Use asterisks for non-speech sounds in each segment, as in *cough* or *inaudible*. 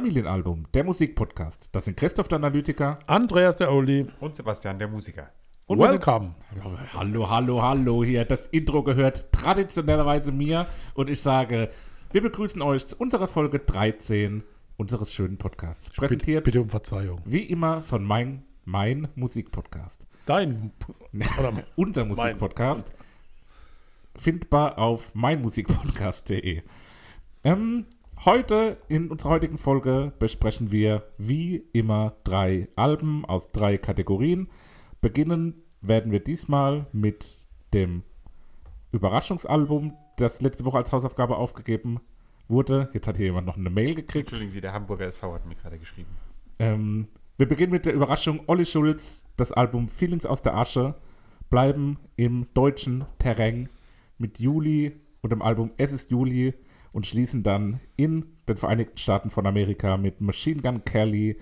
Familienalbum, der Musikpodcast. Das sind Christoph der Analytiker. Andreas der Oli. Und Sebastian, der Musiker. Und Welcome. sind- Hallo, hallo, hallo hier. Das Intro gehört traditionellerweise mir und ich sage, wir begrüßen euch zu unserer Folge 13 unseres schönen Podcasts. Präsentiert Bitte, bitte um Verzeihung. wie immer von mein, mein Musikpodcast. Dein. *laughs* Oder Unser Musikpodcast. Findbar auf meinmusikpodcast.de. Ähm, heute, in unserer heutigen Folge, besprechen wir wie immer drei Alben aus drei Kategorien. Beginnen werden wir diesmal mit dem Überraschungsalbum, das letzte Woche als Hausaufgabe aufgegeben wurde. Jetzt hat hier jemand noch eine Mail gekriegt. Entschuldigen Sie, der Hamburger SV hat mir gerade geschrieben. Ähm, wir beginnen mit der Überraschung Olli Schulz, das Album Feelings aus der Asche, bleiben im deutschen Terrain mit Juli und dem Album Es ist Juli und schließen dann in den Vereinigten Staaten von Amerika mit Machine Gun Kelly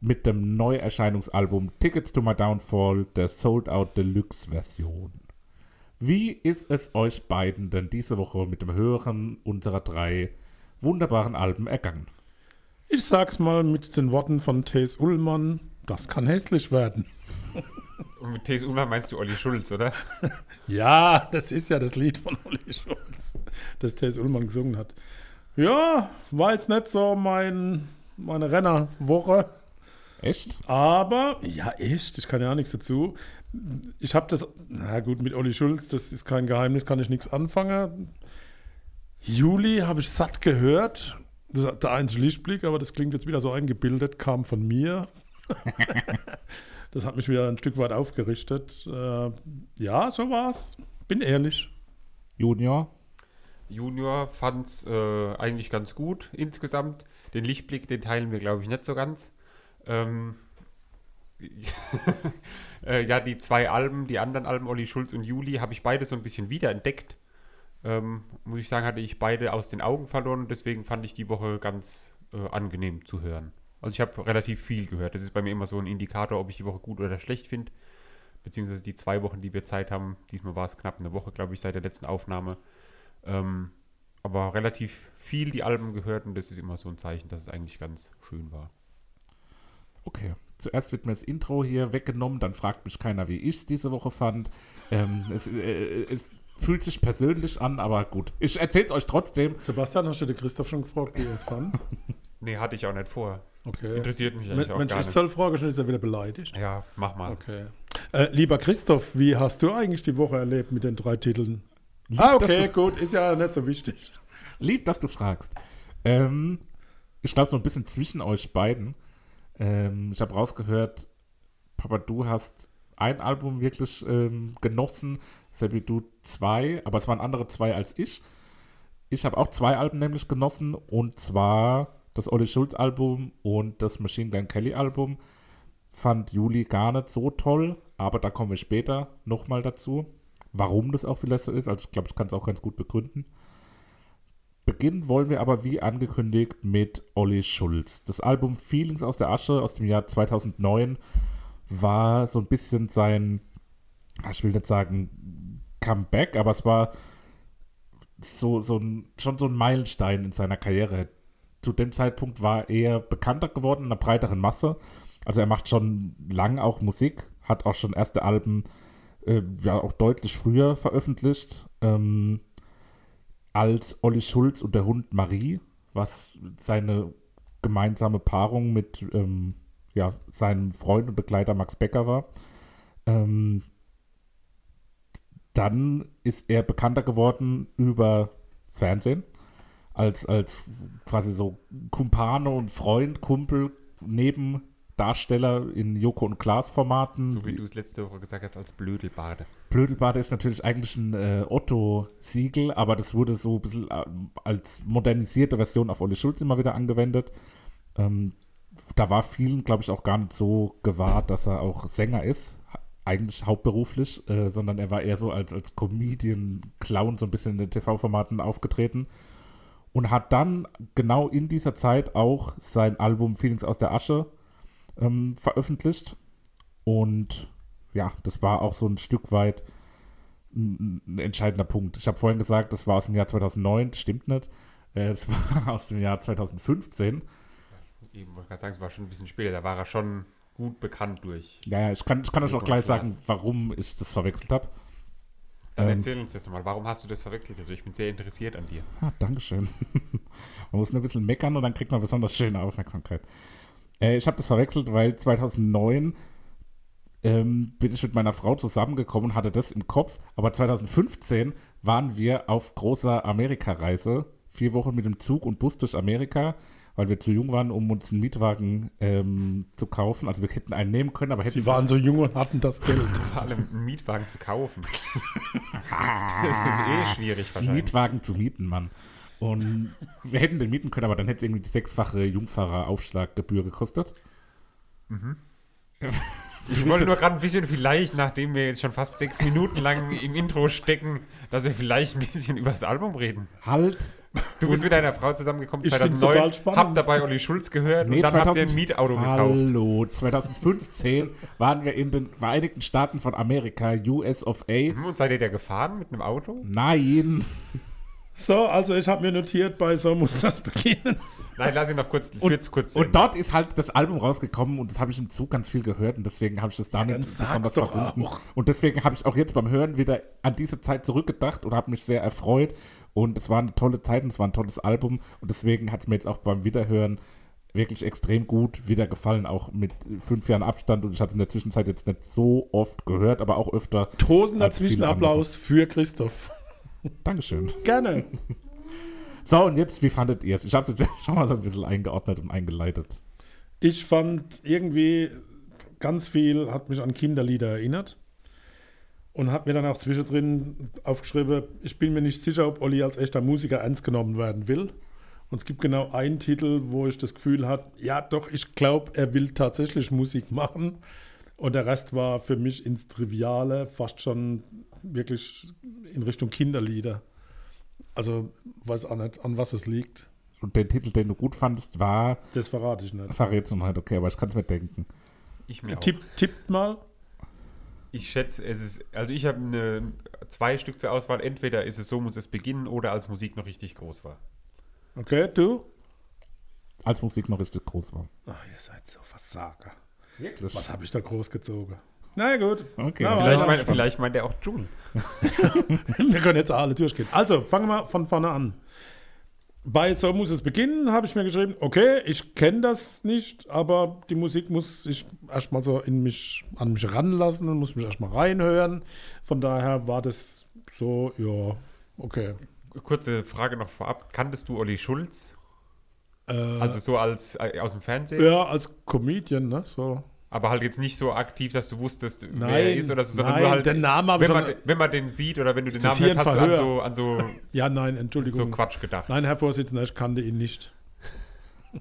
mit dem Neuerscheinungsalbum Tickets to My Downfall, der Sold Out Deluxe Version. Wie ist es euch beiden denn diese Woche mit dem Hören unserer drei wunderbaren Alben ergangen? Ich sag's mal mit den Worten von Thes Ullmann: Das kann hässlich werden. *laughs* Und mit T.S. Ullmann meinst du Olli Schulz, oder? *laughs* Ja, das ist ja das Lied von Olli Schulz, das Thes Ullmann gesungen hat. Ja, war jetzt nicht so mein, meine Rennerwoche. Echt? Aber, ja, echt, ich kann ja auch nichts dazu. Ich habe das, na gut, mit Olli Schulz, das ist kein Geheimnis, kann ich nichts anfangen. Juli habe ich satt gehört. Das ist der einzige Lichtblick, aber das klingt jetzt wieder so eingebildet, kam von mir. *laughs* das hat mich wieder ein Stück weit aufgerichtet. Äh, ja, so war's. Bin ehrlich. Junior? Junior fand's äh, eigentlich ganz gut insgesamt. Den Lichtblick, den teilen wir, glaube ich, nicht so ganz. Ähm, *laughs* äh, ja, die zwei Alben, die anderen Alben, Olli Schulz und Juli, habe ich beide so ein bisschen wiederentdeckt. Ähm, muss ich sagen, hatte ich beide aus den Augen verloren. Deswegen fand ich die Woche ganz äh, angenehm zu hören. Also ich habe relativ viel gehört. Das ist bei mir immer so ein Indikator, ob ich die Woche gut oder schlecht finde. Beziehungsweise die zwei Wochen, die wir Zeit haben. Diesmal war es knapp eine Woche, glaube ich, seit der letzten Aufnahme. Ähm, aber relativ viel die Alben gehört und das ist immer so ein Zeichen, dass es eigentlich ganz schön war. Okay. Zuerst wird mir das Intro hier weggenommen, dann fragt mich keiner, wie ich es diese Woche fand. Ähm, es, äh, es fühlt sich persönlich an, aber gut. Ich erzähl's euch trotzdem. Sebastian, hast du den Christoph schon gefragt, wie er es fand? *laughs* Nee, hatte ich auch nicht vor. Okay. Interessiert mich eigentlich auch Mensch, gar ich nicht. soll fragen, schon ist er wieder beleidigt. Ja, mach mal. Okay. Äh, lieber Christoph, wie hast du eigentlich die Woche erlebt mit den drei Titeln? Lieb, ah, okay, du- gut, ist ja nicht so wichtig. Lieb, dass du fragst. Ähm, ich glaube, so ein bisschen zwischen euch beiden. Ähm, ich habe rausgehört, Papa, du hast ein Album wirklich ähm, genossen, Sebi, du zwei, aber es waren andere zwei als ich. Ich habe auch zwei Alben nämlich genossen und zwar das Olli Schulz Album und das Machine Gun Kelly Album. Fand Juli gar nicht so toll, aber da kommen wir später nochmal dazu, warum das auch vielleicht so ist. Also ich glaube, ich kann es auch ganz gut begründen. Beginnen wollen wir aber wie angekündigt mit Olli Schulz. Das Album Feelings aus der Asche aus dem Jahr 2009 war so ein bisschen sein, ich will nicht sagen Comeback, aber es war so, so ein, schon so ein Meilenstein in seiner Karriere. Zu dem Zeitpunkt war er bekannter geworden in einer breiteren Masse Also er macht schon lang auch Musik, hat auch schon erste Alben äh, ja auch deutlich früher veröffentlicht. Ähm, als Olli Schulz und der Hund Marie, was seine gemeinsame Paarung mit ähm, ja, seinem Freund und Begleiter Max Becker war. Ähm, dann ist er bekannter geworden über Fernsehen, als, als quasi so Kumpane und Freund, Kumpel, Nebendarsteller in Joko und Klaas Formaten. So wie du es letzte Woche gesagt hast, als Blödelbade. Blödelbade ist natürlich eigentlich ein äh, Otto-Siegel, aber das wurde so ein bisschen äh, als modernisierte Version auf Olli Schulz immer wieder angewendet. Ähm, da war vielen, glaube ich, auch gar nicht so gewahrt, dass er auch Sänger ist, eigentlich hauptberuflich, äh, sondern er war eher so als, als Comedian, Clown so ein bisschen in den TV-Formaten aufgetreten und hat dann genau in dieser Zeit auch sein Album Feelings aus der Asche ähm, veröffentlicht. Und ja, das war auch so ein Stück weit ein, ein entscheidender Punkt. Ich habe vorhin gesagt, das war aus dem Jahr 2009, stimmt nicht. Äh, Es *laughs* war aus dem Jahr 2015. Eben, wollte gerade sagen, es war schon ein bisschen später. Da war er schon gut bekannt durch. Ja, ja, ich kann, ich kann euch auch gleich sagen, warum ich das verwechselt habe. Dann Ähm. erzähl uns das nochmal. Warum hast du das verwechselt? Also ich bin sehr interessiert an dir. Ah, Dankeschön. *laughs* man muss nur ein bisschen meckern und dann kriegt man besonders schöne Aufmerksamkeit. Äh, ich habe das verwechselt, weil 2009 ähm, bin ich mit meiner Frau zusammengekommen und hatte das im Kopf. Aber 2015 waren wir auf großer Amerikareise. Vier Wochen mit dem Zug und Bus durch Amerika, weil wir zu jung waren, um uns einen Mietwagen ähm, zu kaufen. Also wir hätten einen nehmen können, aber hätten Sie waren so jung und hatten das Geld. *laughs* Vor allem einen Mietwagen zu kaufen. *laughs* das ist eh schwierig einen wahrscheinlich. Mietwagen zu mieten, Mann. Und wir hätten den mieten können, aber dann hätte es irgendwie die sechsfache Jungfahreraufschlaggebühr gekostet. *laughs* Ich wollte nur gerade ein bisschen vielleicht, nachdem wir jetzt schon fast sechs Minuten lang im Intro stecken, dass wir vielleicht ein bisschen über das Album reden. Halt. Du bist mit deiner Frau zusammengekommen Ich find's 2009, total spannend. habt dabei Olli Schulz gehört und dann habt ihr ein Mietauto gekauft. Hallo, 2015 waren wir in den Vereinigten Staaten von Amerika, US of A. Hm, Und seid ihr da gefahren mit einem Auto? Nein, So, also ich habe mir notiert, bei so muss das beginnen. Nein, lass ihn noch kurz, und, kurz und dort ist halt das Album rausgekommen und das habe ich im Zug ganz viel gehört und deswegen habe ich das damit dann sag's doch auch. Und deswegen habe ich auch jetzt beim Hören wieder an diese Zeit zurückgedacht und habe mich sehr erfreut und es war eine tolle Zeit und es war ein tolles Album und deswegen hat es mir jetzt auch beim Wiederhören wirklich extrem gut wieder gefallen, auch mit fünf Jahren Abstand und ich hatte es in der Zwischenzeit jetzt nicht so oft gehört, aber auch öfter. Tosender Zwischenapplaus für Christoph. *laughs* Dankeschön. Gerne. *laughs* So, und jetzt, wie fandet ihr es? Ich habe es jetzt *laughs* schon mal so ein bisschen eingeordnet und eingeleitet. Ich fand irgendwie ganz viel, hat mich an Kinderlieder erinnert. Und habe mir dann auch zwischendrin aufgeschrieben, ich bin mir nicht sicher, ob Olli als echter Musiker ernst genommen werden will. Und es gibt genau einen Titel, wo ich das Gefühl hatte, ja doch, ich glaube, er will tatsächlich Musik machen. Und der Rest war für mich ins Triviale, fast schon wirklich in Richtung Kinderlieder. Also weiß auch nicht, an was es liegt. Und der Titel, den du gut fandest, war Das verrate ich nicht. Verrätst du halt, okay, aber ich kann es mir denken. Ich mir auch. Tipp, tippt mal. Ich schätze, es ist, also ich habe eine, zwei Stück zur Auswahl. Entweder ist es so muss es beginnen oder als Musik noch richtig groß war. Okay, du? Als Musik noch richtig groß war. Ach, ihr seid so Versager. Wirklich? Was habe ich da groß gezogen? Na ja, gut. Okay. Na, Vielleicht, mein, vielleicht meint er auch June. *laughs* Wir können jetzt alle durchgehen. Also, fangen wir von vorne an. Bei So muss es beginnen, habe ich mir geschrieben, okay, ich kenne das nicht, aber die Musik muss ich erstmal so in mich, an mich ranlassen und muss mich erstmal reinhören. Von daher war das so, ja, okay. Kurze Frage noch vorab. Kanntest du Olli Schulz? Äh, Also so als äh, aus dem Fernsehen? ja, als Comedian, ne? So. Aber halt jetzt nicht so aktiv, dass du wusstest, wer Nein, er ist oder so, sondern nein, nur halt, den Namen wenn man, wenn man den sieht oder wenn du den Namen hier hast, hast du an Verhör? so, an so, Ja, nein, so Entschuldigung. Quatsch gedacht. Nein, Herr Vorsitzender, ich kannte ihn nicht. *laughs*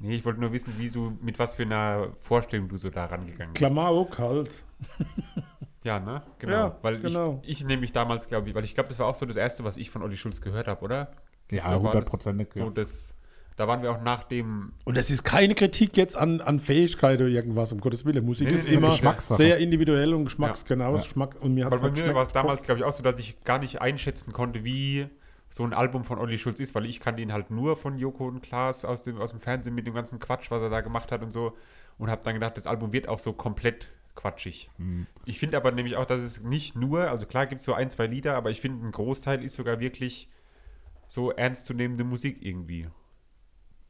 Nee, ich wollte nur wissen, wie du, mit was für einer Vorstellung du so da rangegangen bist. Klamauk halt. *laughs* Ja, ne? Genau. Ja, weil genau. ich, ich nämlich damals, glaube ich, weil ich glaube, das war auch so das Erste, was ich von Olli Schulz gehört habe, oder? Ja, hundertprozentig. So das, da waren wir auch nach dem, Und das ist keine Kritik jetzt an, an Fähigkeit oder irgendwas, um Gottes Willen. Musik Nee, ist nee, immer sehr individuell und geschmacks, Ja. genau, Ja. Geschmack. Und mir hat bei mir war es damals, glaube ich, auch so, dass ich gar nicht einschätzen konnte, wie so ein Album von Olli Schulz ist, weil ich kannte ihn halt nur von Joko und Klaas aus dem, aus dem Fernsehen mit dem ganzen Quatsch, was er da gemacht hat und so. Und habe dann gedacht, das Album wird auch so komplett quatschig. Hm. Ich finde aber nämlich auch, dass es nicht nur, also klar gibt es so ein, zwei Lieder, aber ich finde, ein Großteil ist sogar wirklich so ernstzunehmende Musik irgendwie.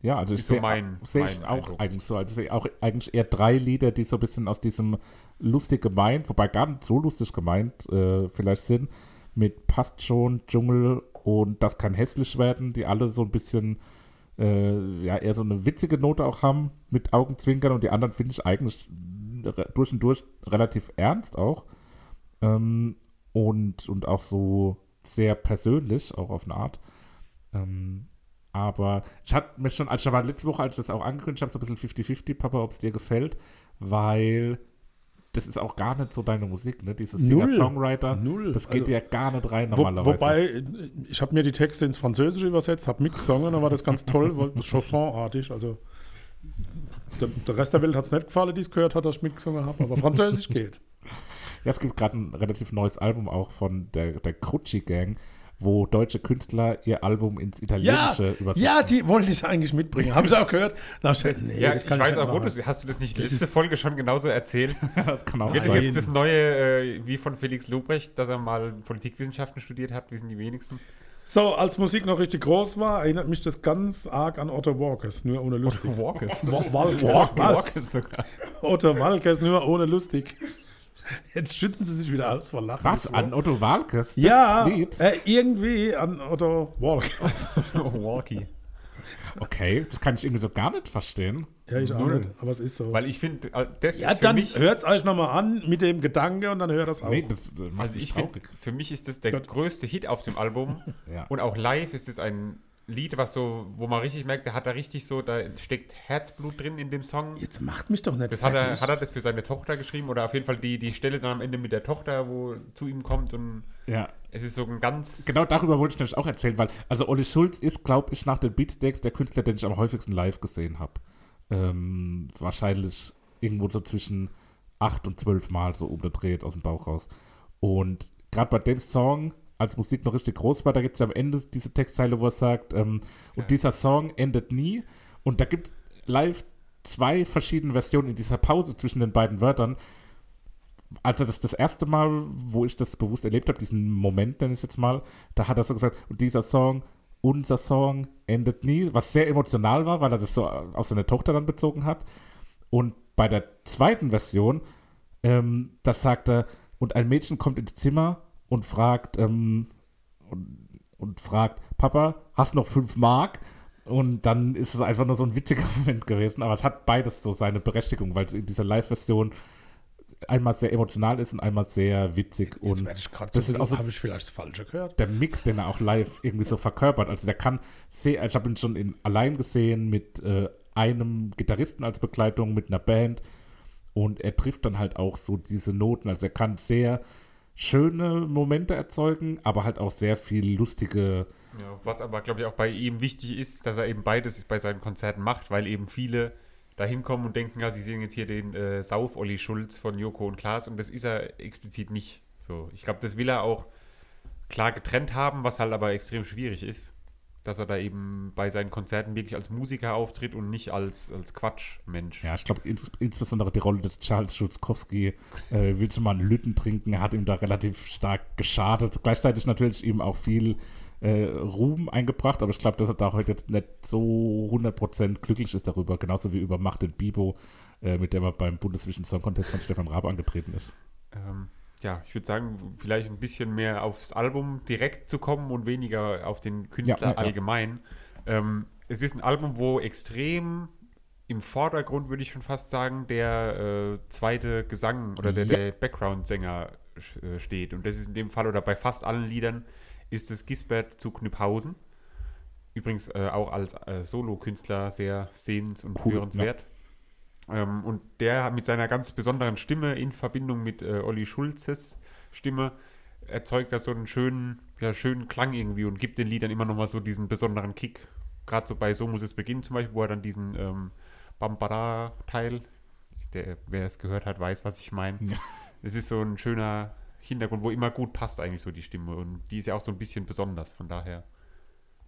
Ja, also ich sehe mein auch Eindruck. eigentlich so. Also ich sehe auch eigentlich eher drei Lieder, die so ein bisschen aus diesem lustig gemeint, wobei gar nicht so lustig gemeint äh, vielleicht sind, mit Passt schon, Dschungel und Das kann hässlich werden, die alle so ein bisschen äh, ja eher so eine witzige Note auch haben mit Augenzwinkern und die anderen finde ich eigentlich durch und durch relativ ernst auch ähm, und, und auch so sehr persönlich, auch auf eine Art. Ähm, aber ich hatte mir schon, also ich war letzte Woche, als ich das auch angekündigt habe, so ein bisschen 50-50, Papa, ob es dir gefällt, weil das ist auch gar nicht so deine Musik, ne? Dieses. Singer-Songwriter, das geht Also, dir gar nicht rein Wo, normalerweise. wobei, äh, ich habe mir die Texte ins Französische übersetzt, habe mitgesungen, dann war das ganz toll, weil das Chansonartig, also der, der Rest der Welt hat es nicht gefallen, die es gehört hat, dass ich mitgesungen habe, aber Französisch geht. *laughs* Ja, es gibt gerade ein relativ neues Album auch von der, der Crucci Gang, wo deutsche Künstler ihr Album ins Ja, Italienische übersetzen. ja, die wollte ich eigentlich mitbringen. Haben sie auch gehört? Dann hab ich gesagt, nee, Ja, das ich kann weiß nicht auch, wo du hast du das nicht letzte Folge schon genauso erzählt? *laughs* das kann auch das sein. jetzt das neue, äh, wie von Felix Lobrecht, dass er mal Politikwissenschaften studiert hat, wissen die wenigsten. So, als Musik noch richtig groß war, erinnert mich das ganz arg an Otto Walkers, nur ohne lustig. Walkers, Walkers. Walkers sogar. Otto Walkers, nur ohne lustig. Jetzt schütten sie sich wieder aus vor Lachen. Was? An Otto Walkes? Ja, äh, irgendwie an Otto Walkers. *laughs* Walkie. Okay, das kann ich irgendwie so gar nicht verstehen. Ja, ich auch Null. nicht, aber es ist so. Weil ich finde, äh, das ja, ist für dann mich, hört es euch nochmal an mit dem Gedanke und dann hört das auch. Nee, das, das also ich finde, für mich ist das der Gott. größte Hit auf dem Album. Ja. Und auch live ist es ein Lied, was so, wo man richtig merkt, da hat er richtig so, da steckt Herzblut drin in dem Song. Jetzt macht mich doch nicht Das hat er, hat er das für seine Tochter geschrieben oder auf jeden Fall die, die Stelle dann am Ende mit der Tochter, wo zu ihm kommt und ja. es ist so ein ganz. Genau darüber wollte ich nämlich auch erzählen, weil, also Olli Schulz ist, glaube ich, nach den Beatsteaks der Künstler, den ich am häufigsten live gesehen habe. Ähm, wahrscheinlich irgendwo so zwischen acht und zwölf Mal so umgedreht aus dem Bauch raus. Und gerade bei dem Song, als Musik noch richtig groß war, da gibt es ja am Ende diese Textzeile, wo er sagt, ähm, und dieser Song endet nie. Und da gibt es live zwei verschiedene Versionen in dieser Pause zwischen den beiden Wörtern also das das erste Mal, wo ich das bewusst erlebt habe, diesen Moment nenne ich jetzt mal, da hat er so gesagt, und dieser Song, unser Song endet nie, was sehr emotional war, weil er das so auf seine Tochter dann bezogen hat. Und bei der zweiten Version, ähm, das sagt er, und ein Mädchen kommt ins Zimmer und fragt, ähm, und, und fragt, Papa, hast noch fünf Mark? Und dann ist es einfach nur so ein witziger *laughs* Moment gewesen, aber es hat beides so seine Berechtigung, weil es in dieser Live-Version einmal sehr emotional ist und einmal sehr witzig. Jetzt und werde ich gerade das so, ist auch so habe ich vielleicht das Falsche gehört? der Mix, den er auch live irgendwie so verkörpert. Also der kann sehr, also ich habe ihn schon in, allein gesehen mit äh, einem Gitarristen als Begleitung, mit einer Band und er trifft dann halt auch so diese Noten. Also er kann sehr schöne Momente erzeugen, aber halt auch sehr viel lustige. Ja, was aber, glaube ich, auch bei ihm wichtig ist, dass er eben beides bei seinen Konzerten macht, weil eben viele da hinkommen und denken, ja, sie sehen jetzt hier den äh, Sauf-Olli Schulz von Joko und Klaas und das ist er explizit nicht. So, ich glaube, das will er auch klar getrennt haben, was halt aber extrem schwierig ist, dass er da eben bei seinen Konzerten wirklich als Musiker auftritt und nicht als, als Quatschmensch. Ja, ich glaube ins, insbesondere die Rolle des Charles Schulzkowski, äh, willst du mal einen Lütten trinken, hat ihm da relativ stark geschadet. Gleichzeitig natürlich ihm auch viel äh, Ruhm eingebracht, aber ich glaube, dass er da heute jetzt nicht so 100% glücklich ist darüber, genauso wie über Macht und Bibo, äh, mit dem er beim Bundesvision Song Contest von Stefan Raab angetreten ist. Ähm, ja, ich würde sagen, vielleicht ein bisschen mehr aufs Album direkt zu kommen und weniger auf den Künstler Ja, ja, ja. allgemein. Ähm, es ist ein Album, wo extrem im Vordergrund, würde ich schon fast sagen, der äh, zweite Gesang oder der, Ja. der Background-Sänger äh, steht. Und das ist in dem Fall oder bei fast allen Liedern ist es Gisbert zu Knüpphausen. Übrigens äh, auch als äh, Solo-Künstler sehr sehens- und Cool, hörenswert. Ähm, und der mit seiner ganz besonderen Stimme in Verbindung mit äh, Olli Schulzes Stimme erzeugt da so einen schönen, ja, schönen Klang irgendwie und gibt den Liedern immer nochmal so diesen besonderen Kick. Gerade so bei So muss es beginnen zum Beispiel, wo er dann diesen ähm, Bambara-Teil, der, wer es gehört hat, weiß, was ich meine. Ja. Es ist so ein schöner Hintergrund, wo immer gut passt eigentlich so die Stimme und die ist ja auch so ein bisschen besonders, von daher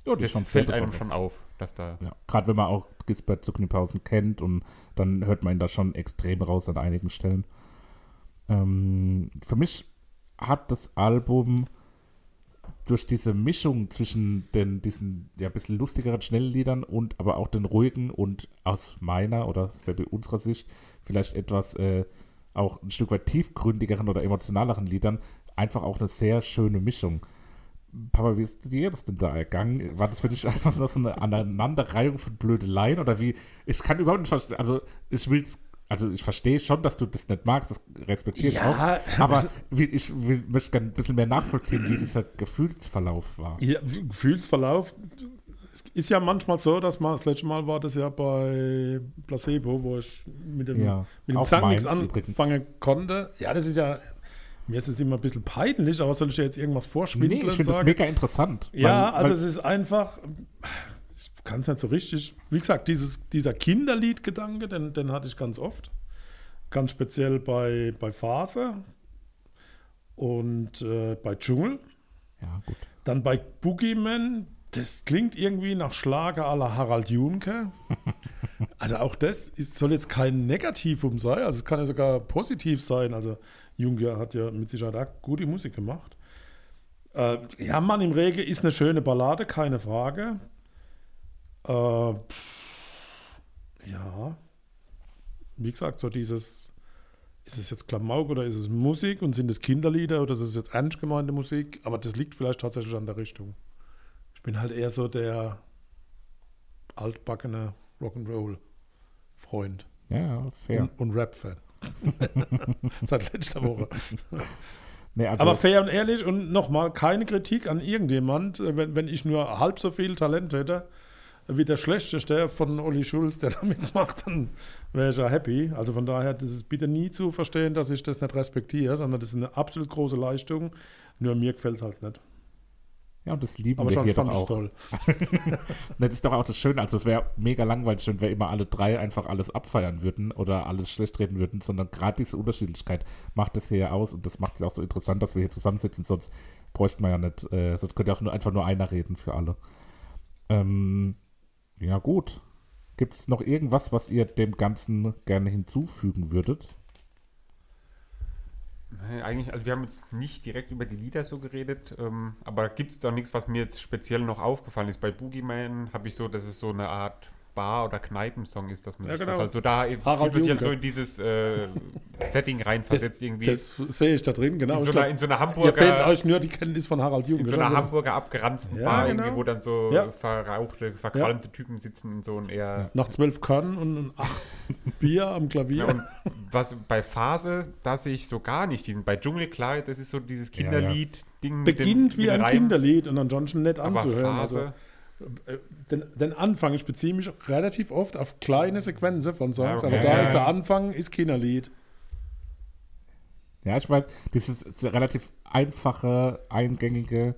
Ja, das schon fällt einem schon auf, dass da. Ja, gerade wenn man auch Gisbert Zucknipausen kennt und dann hört man ihn da schon extrem raus an einigen Stellen. Ähm, für mich hat das Album durch diese Mischung zwischen den diesen ja bisschen lustigeren schnellen Liedern und aber auch den ruhigen und aus meiner oder selbst unserer Sicht vielleicht etwas äh, auch ein Stück weit tiefgründigeren oder emotionaleren Liedern einfach auch eine sehr schöne Mischung. Papa, wie ist dir das denn da ergangen? War das für dich einfach so eine Aneinanderreihung von Blödeleien oder wie? Ich kann überhaupt nicht verstehen. Also, ich will's, also ich verstehe schon, dass du das nicht magst, das respektiere ich Ja. auch. Aber wie, ich will, möchte gerne ein bisschen mehr nachvollziehen, wie dieser Gefühlsverlauf war. Ja, Gefühlsverlauf. Es ist ja manchmal so, dass man, das letzte Mal war das ja bei Placebo, wo ich mit dem, Ja, mit dem Gesang nichts Mainz übrigens. anfangen konnte. Ja, das ist ja, mir ist es immer ein bisschen peinlich, aber soll ich dir jetzt irgendwas Nee, vorschwindeln ich finde das mega interessant. Ja, weil, also weil, es ist einfach, ich kann es nicht so richtig, wie gesagt, dieses, dieser Kinderliedgedanke, den, den hatte ich ganz oft. Ganz speziell bei, bei Phase und äh, bei Dschungel. ja, gut. Dann bei Boogeyman, das klingt irgendwie nach Schlager aller Harald Junke. *laughs* Also auch das ist, soll jetzt kein Negativum sein, also es kann ja sogar positiv sein. Also Junke hat ja mit Sicherheit auch gute Musik gemacht. Äh, ja, Mann im Regen ist eine schöne Ballade, keine Frage. Äh, ja, wie gesagt, so dieses, ist es jetzt Klamauk oder ist es Musik und sind es Kinderlieder oder ist es jetzt ernst gemeinte Musik? Aber das liegt vielleicht tatsächlich an der Richtung. Ich bin halt eher so der altbackene Rock'n'Roll-Freund ja, fair. und, und Rap-Fan. *laughs* Seit letzter Woche. Nee, also, Aber fair und ehrlich und nochmal keine Kritik an irgendjemand. Äh, Wenn, wenn ich nur halb so viel Talent hätte wie der schlechteste von Olli Schulz, der *laughs* damit macht, dann wäre ich ja happy. Also von daher, das ist bitte nie zu verstehen, dass ich das nicht respektiere, sondern das ist eine absolut große Leistung. Nur mir gefällt es halt nicht. Ja, und das lieben Aber wir schon hier doch fand ich auch. toll. *laughs* Das ist doch auch das Schöne. Also es wäre mega langweilig, wenn wir immer alle drei einfach alles abfeiern würden oder alles schlecht reden würden, sondern gerade diese Unterschiedlichkeit macht es hier ja aus und das macht es auch so interessant, dass wir hier zusammensitzen, sonst bräuchten wir ja nicht, äh, sonst könnte ja auch nur einfach nur einer reden für alle. Ähm, ja gut. Gibt es noch irgendwas, was ihr dem Ganzen gerne hinzufügen würdet? Eigentlich, also wir haben jetzt nicht direkt über die Lieder so geredet, ähm, aber gibt es da nichts, was mir jetzt speziell noch aufgefallen ist? Bei Boogeyman habe ich so, dass es so eine Art Bar- oder Kneipensong ist, dass man Ja, sich genau. das halt so da fühlt Harald man sich halt so in dieses äh, Setting reinversetzt irgendwie. Das sehe ich da drin, genau. in, so einer, in so einer Ihr fehlt Hamburger, euch nur die Kenntnis von Harald Junke. in so oder? einer Das- Hamburger abgeranzten Ja, Bar, genau. irgendwie, wo dann so Ja. verrauchte, verqualmte Typen sitzen in so ein eher Nach zwölf Körnen und acht Bier am Klavier. Ja, und was bei Phase, da sehe ich so gar nicht diesen. Bei Dschungel, klar, das ist so dieses Ja, ja. Kinderlied-Ding. beginnt wie ein Reim, Kinderlied und ansonsten nett Aber anzuhören. Phase, Also, den, den Anfang, ich beziehe mich relativ oft auf kleine Sequenzen von Songs, okay. aber da ist der Anfang, ist Kinderlied. Ja, ich weiß, dieses relativ einfache, eingängige,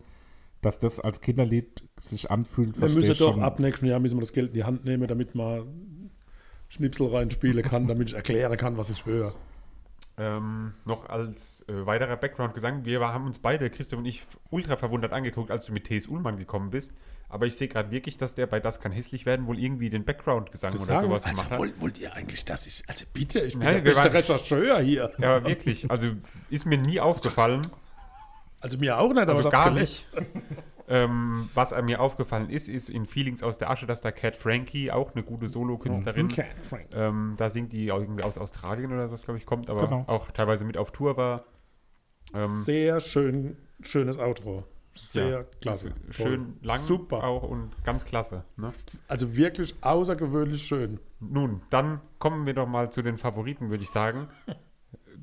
dass das als Kinderlied sich anfühlt, Wir müssen doch ab nächsten Jahr müssen wir das Geld in die Hand nehmen, damit man Schnipsel reinspielen kann, damit ich erklären kann, was ich höre. ähm, noch als äh, weiterer Background-Gesang, wir haben uns beide, Christoph und ich, ultra verwundert angeguckt, als du mit T.S. Ullmann gekommen bist. Aber ich sehe gerade wirklich, dass der bei Das kann hässlich werden wohl irgendwie den Background-Gesang oder Sagen, sowas also gemacht hat. wollt, wollt ihr eigentlich, dass ich, also bitte, ich bin Nein, der beste Rechercheur hier. Ja, wirklich, also ist mir nie aufgefallen. Also mir auch nicht, aber Also gar gelesen. *laughs* Ähm, was mir aufgefallen ist, ist in Feelings aus der Asche, dass da Cat Frankie, auch eine gute Solo-Künstlerin, Okay, Frank. ähm, da singt die auch irgendwie aus Australien oder was, glaube ich, kommt, aber Genau. auch teilweise mit auf Tour war. Ähm, Sehr schön, schönes Outro. Sehr ja, klasse. also Toll. Schön lang Super. auch und ganz klasse. Ne? Also wirklich außergewöhnlich schön. Nun, dann kommen wir doch mal zu den Favoriten, würde ich sagen. *laughs*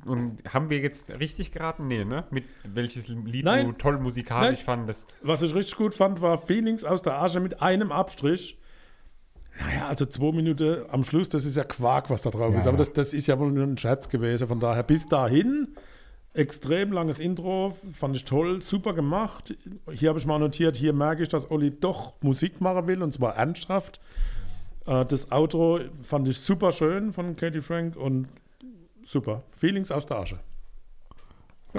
Und haben wir jetzt richtig geraten? Nee, ne? Mit welches Lied Nein. du toll musikalisch Nein. fandest. Was ich richtig gut fand, war Feelings aus der Asche mit einem Abstrich. Naja, also zwei Minuten am Schluss, das ist ja Quark, was da drauf Ja, ist. Aber ja. das, das ist ja wohl nur ein Scherz gewesen. Von daher bis dahin, extrem langes Intro, fand ich toll, super gemacht. Hier habe ich mal notiert, hier merke ich, dass Olli doch Musik machen will und zwar ernsthaft. Äh, Das Outro fand ich super schön von Katie Frank und super. Feelings aus der Asche.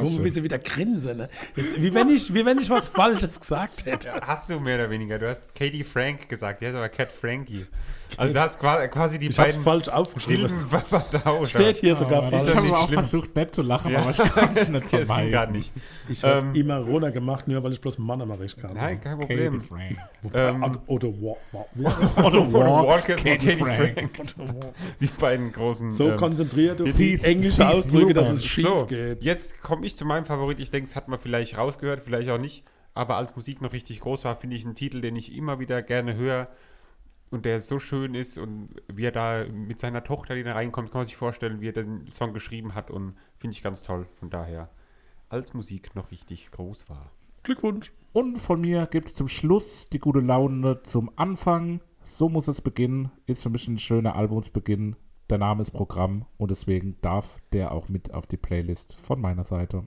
Guck wie sie wieder grinsen. Ne? Jetzt, wie, wenn ich, wie wenn ich was Falsches gesagt hätte. Hast du mehr oder weniger. Du hast Katie Frank gesagt, die heißt aber Cat Frankie. Also du hast qua- quasi die Ich beiden falsch aufgeschrieben. Steht hier sogar ich falsch. doch habe auch schlimm. versucht, nett zu lachen, Ja, aber ich kann es *laughs* das, nicht das ging nicht. Ich habe Ähm, immer Rona gemacht, nur weil ich bloß Mann-Amerik kann. Nein, kein Problem. Ähm, Wa- Otto Otto Walk, Walkers und Katie Frank. Frank. *laughs* Die beiden großen. So ähm, konzentriert auf die englische Thief Ausdrücke, dass es schief geht. jetzt komme zu meinem Favorit. Ich denke, es hat man vielleicht rausgehört, vielleicht auch nicht. Aber als Musik noch richtig groß war, finde ich einen Titel, den ich immer wieder gerne höre und der so schön ist und wie er da mit seiner Tochter, die da reinkommt, kann man sich vorstellen, wie er den Song geschrieben hat und finde ich ganz toll. Von daher, als Musik noch richtig groß war. Glückwunsch. Und von mir gibt es zum Schluss die gute Laune zum Anfang. So muss es beginnen. Ist für mich ein schöner Albumsbeginn. Der Name ist Programm und deswegen darf der auch mit auf die Playlist von meiner Seite.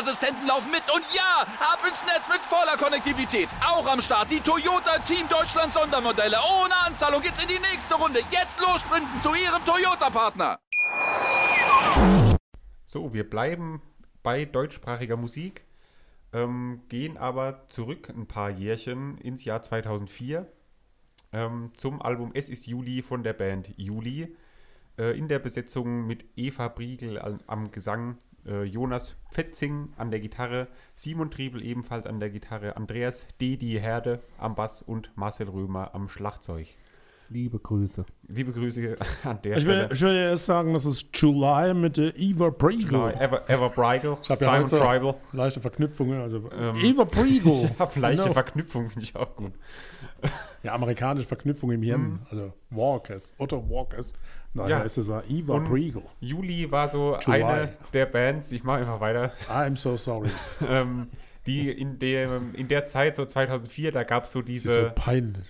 Sicherheitsassistenten laufen mit. Und ja, ab ins Netz mit voller Konnektivität. Auch am Start die Toyota Team Deutschland Sondermodelle. Ohne Anzahlung geht's in die nächste Runde. Jetzt los sprinten zu Ihrem Toyota-Partner. So, wir bleiben bei deutschsprachiger Musik, ähm, gehen aber zurück ein paar Jährchen ins Jahr 2004 ähm, zum Album Es ist Juli von der Band Juli. Äh, in der Besetzung mit Eva Briegel am Gesang, äh, Jonas Fetzing an der Gitarre, Simon Triebel ebenfalls an der Gitarre, Andreas Dedi Herde am Bass und Marcel Römer am Schlagzeug. Liebe Grüße. Liebe Grüße *laughs* an der Ich Stelle. will, ich will erst sagen, das ist July mit der Eva Briegel. Ever, Ever Bridal, Ich habe ja Simon heute Tribal. leichte Verknüpfungen. Also Ähm, Eva Briegel. *laughs* Ja, leichte Genau. Verknüpfung finde ich auch gut. Ja, amerikanische Verknüpfung im Hirn. Also Walkers, Otto Walkers. Daher Ja. ist es ja Eva Und- Briegel. Juli war so July. eine der Bands, ich mache einfach weiter, I'm so sorry. *laughs* ähm, die in der, in der Zeit, so 2004, da gab es so diese, so peinlich.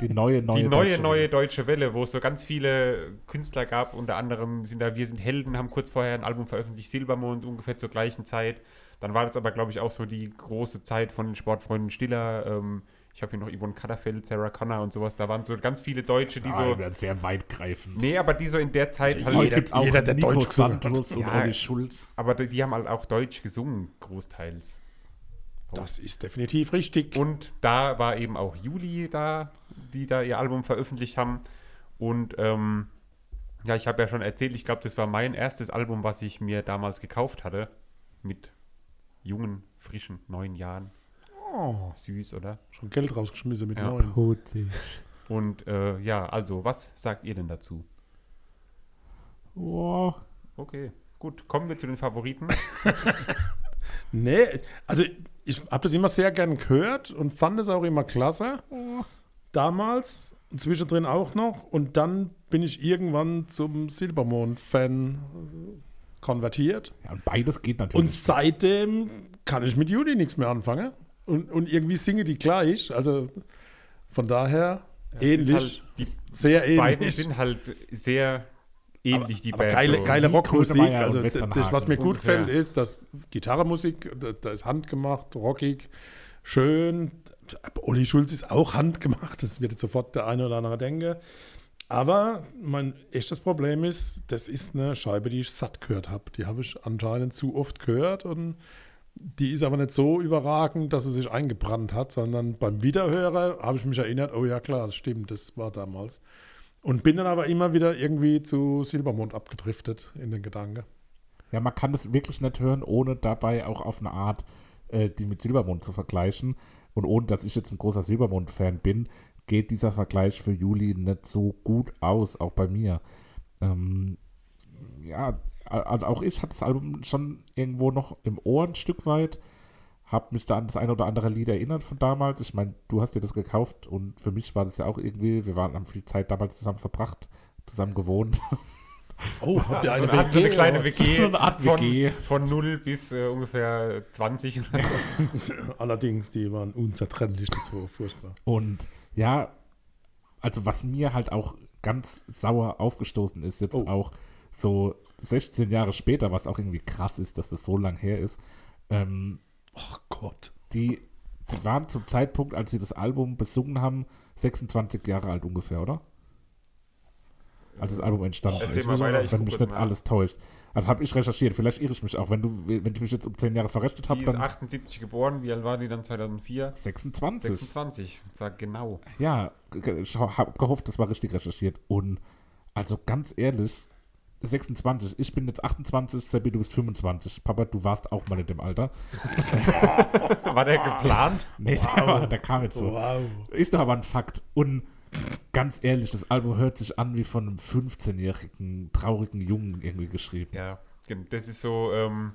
Die neue, neue die neue, Deutsche neue deutsche Welle, wo es so ganz viele Künstler gab, unter anderem sind da Wir sind Helden, haben kurz vorher ein Album veröffentlicht, Silbermond, ungefähr zur gleichen Zeit. Dann war das aber, glaube ich, auch so die große Zeit von den Sportfreunden Stiller. Ähm, ich habe hier noch Yvonne Katterfeld, Sarah Connor und sowas. Da waren so ganz viele Deutsche, die so. Ah, sehr weitgreifend. Nee, aber die so in der Zeit halt. jeder- gibt auch jeder, der Nico Deutsch. Santos und Ja. Olli Schulz. Aber die, die haben halt auch Deutsch gesungen, großteils. Das ist definitiv richtig. Und da war eben auch Juli da, die da ihr Album veröffentlicht haben. Und ähm, ja, ich habe ja schon erzählt, ich glaube, das war mein erstes Album, was ich mir damals gekauft hatte. Mit jungen, frischen, neun Jahren. Oh, Süß, oder? schon Geld rausgeschmissen mit Ja. neun. Putzig. Und äh, ja, also, was sagt ihr denn dazu? Oh, Okay, gut, kommen wir zu den Favoriten. *laughs* Nee, also ich habe das immer sehr gern gehört und fand es auch immer klasse. Damals, und zwischendrin auch noch. Und dann bin ich irgendwann zum Silbermond-Fan äh, konvertiert. ja, und beides geht Und natürlich. seitdem kann ich mit Juli nichts mehr anfangen. Und, und irgendwie singe die gleich. Also von daher ähnlich. Ist halt, die sehr beiden ähnlich. sind halt sehr ähnlich, die Aber Band. geile, so. geile Wie Rockmusik. Also das, was mir gut Ungefähr. gefällt, ist, dass Gitarrenmusik, da, da ist handgemacht, rockig, schön. Olli Schulz ist auch handgemacht, das wird jetzt sofort der eine oder andere denken. Aber mein echtes Problem ist, das ist eine Scheibe, die ich satt gehört habe. Die habe ich anscheinend zu oft gehört und die ist aber nicht so überragend, dass sie sich eingebrannt hat, sondern beim Wiederhören habe ich mich erinnert, oh ja klar, das stimmt, das war damals. Und bin dann aber immer wieder irgendwie zu Silbermond abgedriftet in den Gedanken. Ja, man kann das wirklich nicht hören, ohne dabei auch auf eine Art äh, die mit Silbermond zu vergleichen. Und ohne dass ich jetzt ein großer Silbermond-Fan bin, geht dieser Vergleich für Juli nicht so gut aus, auch bei mir. Ähm, ja, also auch ich hatte das Album schon irgendwo noch im Ohr ein Stück weit. Hab mich da an das ein oder andere Lied erinnert von damals. Ich meine, du hast dir das gekauft und für mich war das ja auch irgendwie, wir waren haben viel Zeit damals zusammen verbracht, zusammen gewohnt. Oh, habt ihr eine so, eine Art, so eine WG kleine? WG, So eine Art von, WG. von 0 bis äh, ungefähr 20. oder so. Allerdings, die waren unzertrennlich, die zwei, furchtbar. Und ja, also was mir halt auch ganz sauer aufgestoßen ist, jetzt Oh. auch so 16 Jahre später, was auch irgendwie krass ist, dass das so lang her ist, ähm, Ach Gott. die, die waren zum Zeitpunkt, als sie das Album besungen haben, 26 Jahre alt ungefähr, oder? Als das Album entstanden Erzähl ist. mal weiter, ich wenn mich nicht nach. alles täuscht. Also habe ich recherchiert, vielleicht irre ich mich auch. Wenn du, wenn ich mich jetzt um 10 Jahre verrechnet habe, Die ist dann 78 geboren. Wie alt war die dann 2004? 26. 26. Sag genau. Ja, ich habe gehofft, das war richtig recherchiert. Und also ganz ehrlich, 26, ich bin jetzt 28, Seppi, du bist 25. Papa, du warst auch mal in dem Alter. *laughs* War der geplant? Nee, der, war, der kam jetzt so. Wow. Ist doch aber ein Fakt. Und ganz ehrlich, das Album hört sich an wie von einem 15-jährigen, traurigen Jungen irgendwie geschrieben. Ja, das ist so, ähm,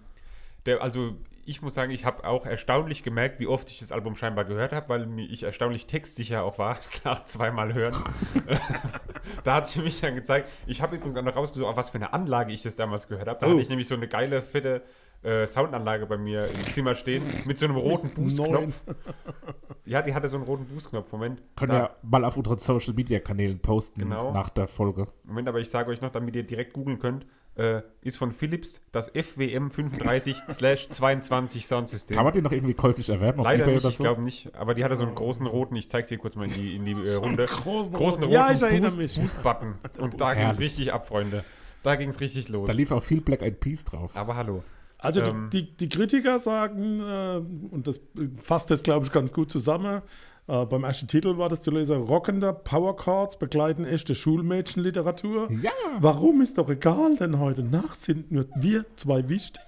der, also ich muss sagen, ich habe auch erstaunlich gemerkt, wie oft ich das Album scheinbar gehört habe, weil ich erstaunlich textsicher auch war, *laughs* nach zweimal hören. *laughs* da hat sie mich dann gezeigt. Ich habe übrigens auch noch rausgesucht, auf was für eine Anlage ich das damals gehört habe. Da Oh. hatte ich nämlich so eine geile, fette äh, Soundanlage bei mir im Zimmer stehen, mit so einem roten. *laughs* Boostknopf. Ja, die hatte so einen roten Boostknopf. Moment. Können Da- ja mal auf unseren Social Media Kanälen posten Genau. nach der Folge. Moment, aber ich sage euch noch, damit ihr direkt googeln könnt, äh, ist von Philips das FWM 35/22 *laughs* Soundsystem. Kann man den noch irgendwie käuflich erwerben? auf Leider eBay nicht, oder ich so? glaube nicht. Aber die hatte so einen großen roten, ich zeige es dir kurz mal in die, in die äh, Runde. großen großen roten- Ja, erinnere Boost- mich. Boost-Button. Und da ging es richtig ab, Freunde. Da ging es richtig los. Da lief auch viel Black Eyed Peas drauf. Aber hallo. Also die- Ähm. die, die Kritiker sagen, äh, und das fasst das, glaube ich, ganz gut zusammen, äh, beim ersten Titel war das zu lesen, rockender Powerchords begleiten echte Schulmädchenliteratur. Ja. Warum ist doch egal, denn heute Nacht sind nur wir zwei wichtig.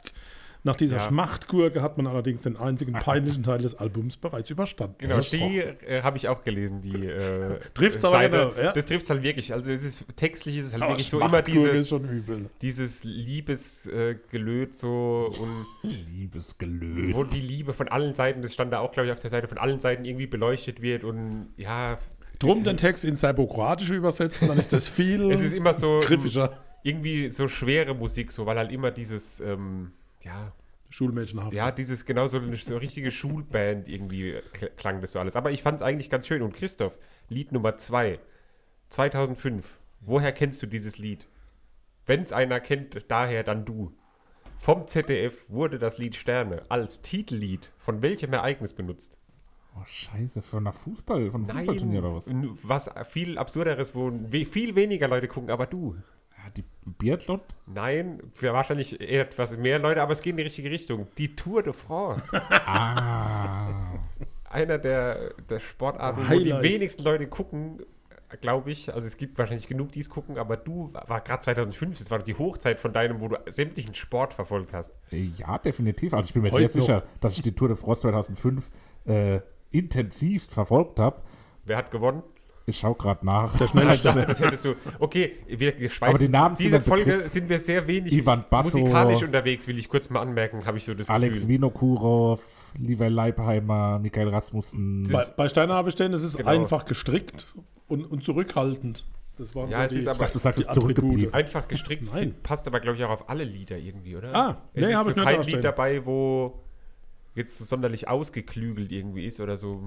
Nach dieser Ja. Schmachtgurke hat man allerdings den einzigen peinlichen Teil des Albums bereits überstanden. Genau, die äh, habe ich auch gelesen, die äh, *laughs* Trifft's aber Seite. genau, ja. Das trifft halt wirklich. Also es ist textlich ist es halt Aber wirklich so immer dieses, ist schon übel. dieses Liebesgelöt äh, Gelöt so und Liebesgelöt. wo die Liebe von allen Seiten, das stand da auch, glaube ich, auf der Seite, von allen Seiten irgendwie beleuchtet wird und ja. Drum den Text ins Serbokroatische übersetzen, dann ist das *laughs* viel es ist immer so griffischer. irgendwie so schwere Musik, so, weil halt immer dieses, ähm, ja, Schulmädchenhaft. ja, dieses genau so eine so richtige Schulband irgendwie kl- klang das so alles. Aber ich fand es eigentlich ganz schön. Und Christoph, Lied Nummer 2, 2005. Woher kennst du dieses Lied? Wenn es einer kennt, daher dann du. Vom ZDF wurde das Lied Sterne als Titellied von welchem Ereignis benutzt? Oh, scheiße, von einer Fußball, von einem Fußballturnier oder was? was viel absurderes, wo viel weniger Leute gucken, aber du. Die Biathlon? Nein, für wahrscheinlich etwas mehr Leute, aber es geht in die richtige Richtung. Die Tour de France. Ah. einer der, der Sportarten, wo die wenigsten Leute gucken, glaube ich. Also es gibt wahrscheinlich genug, die es gucken, aber du war gerade 2005, das war die Hochzeit von deinem, wo du sämtlichen Sport verfolgt hast. Ja, definitiv. Also ich bin mir Heute sehr sicher, dass ich die Tour de France 2005 äh, intensivst verfolgt habe. Wer hat gewonnen? Ich schaue gerade nach. Der schnellste. *laughs* Das hättest du. Okay, wir, schweifen. Aber die Namen sind Diese Folge Begriff. sind wir sehr wenig Ivan Basso, musikalisch unterwegs, will ich kurz mal anmerken, habe ich so das Alex Gefühl. Vinokurov, Levi Leipheimer, Michael Rasmussen. Bei, bei Steiner habe ich stehen, es ist Genau. einfach gestrickt und, und zurückhaltend. Das waren Ja, es ist aber- ich dachte, du sagst die jetzt zurückgeblieben. Einfach gestrickt, Nein. passt aber, glaube ich, auch auf alle Lieder irgendwie, oder? Ah, es nee, ist hab so ich nicht kein. Lied dabei, wo jetzt so sonderlich ausgeklügelt irgendwie ist oder so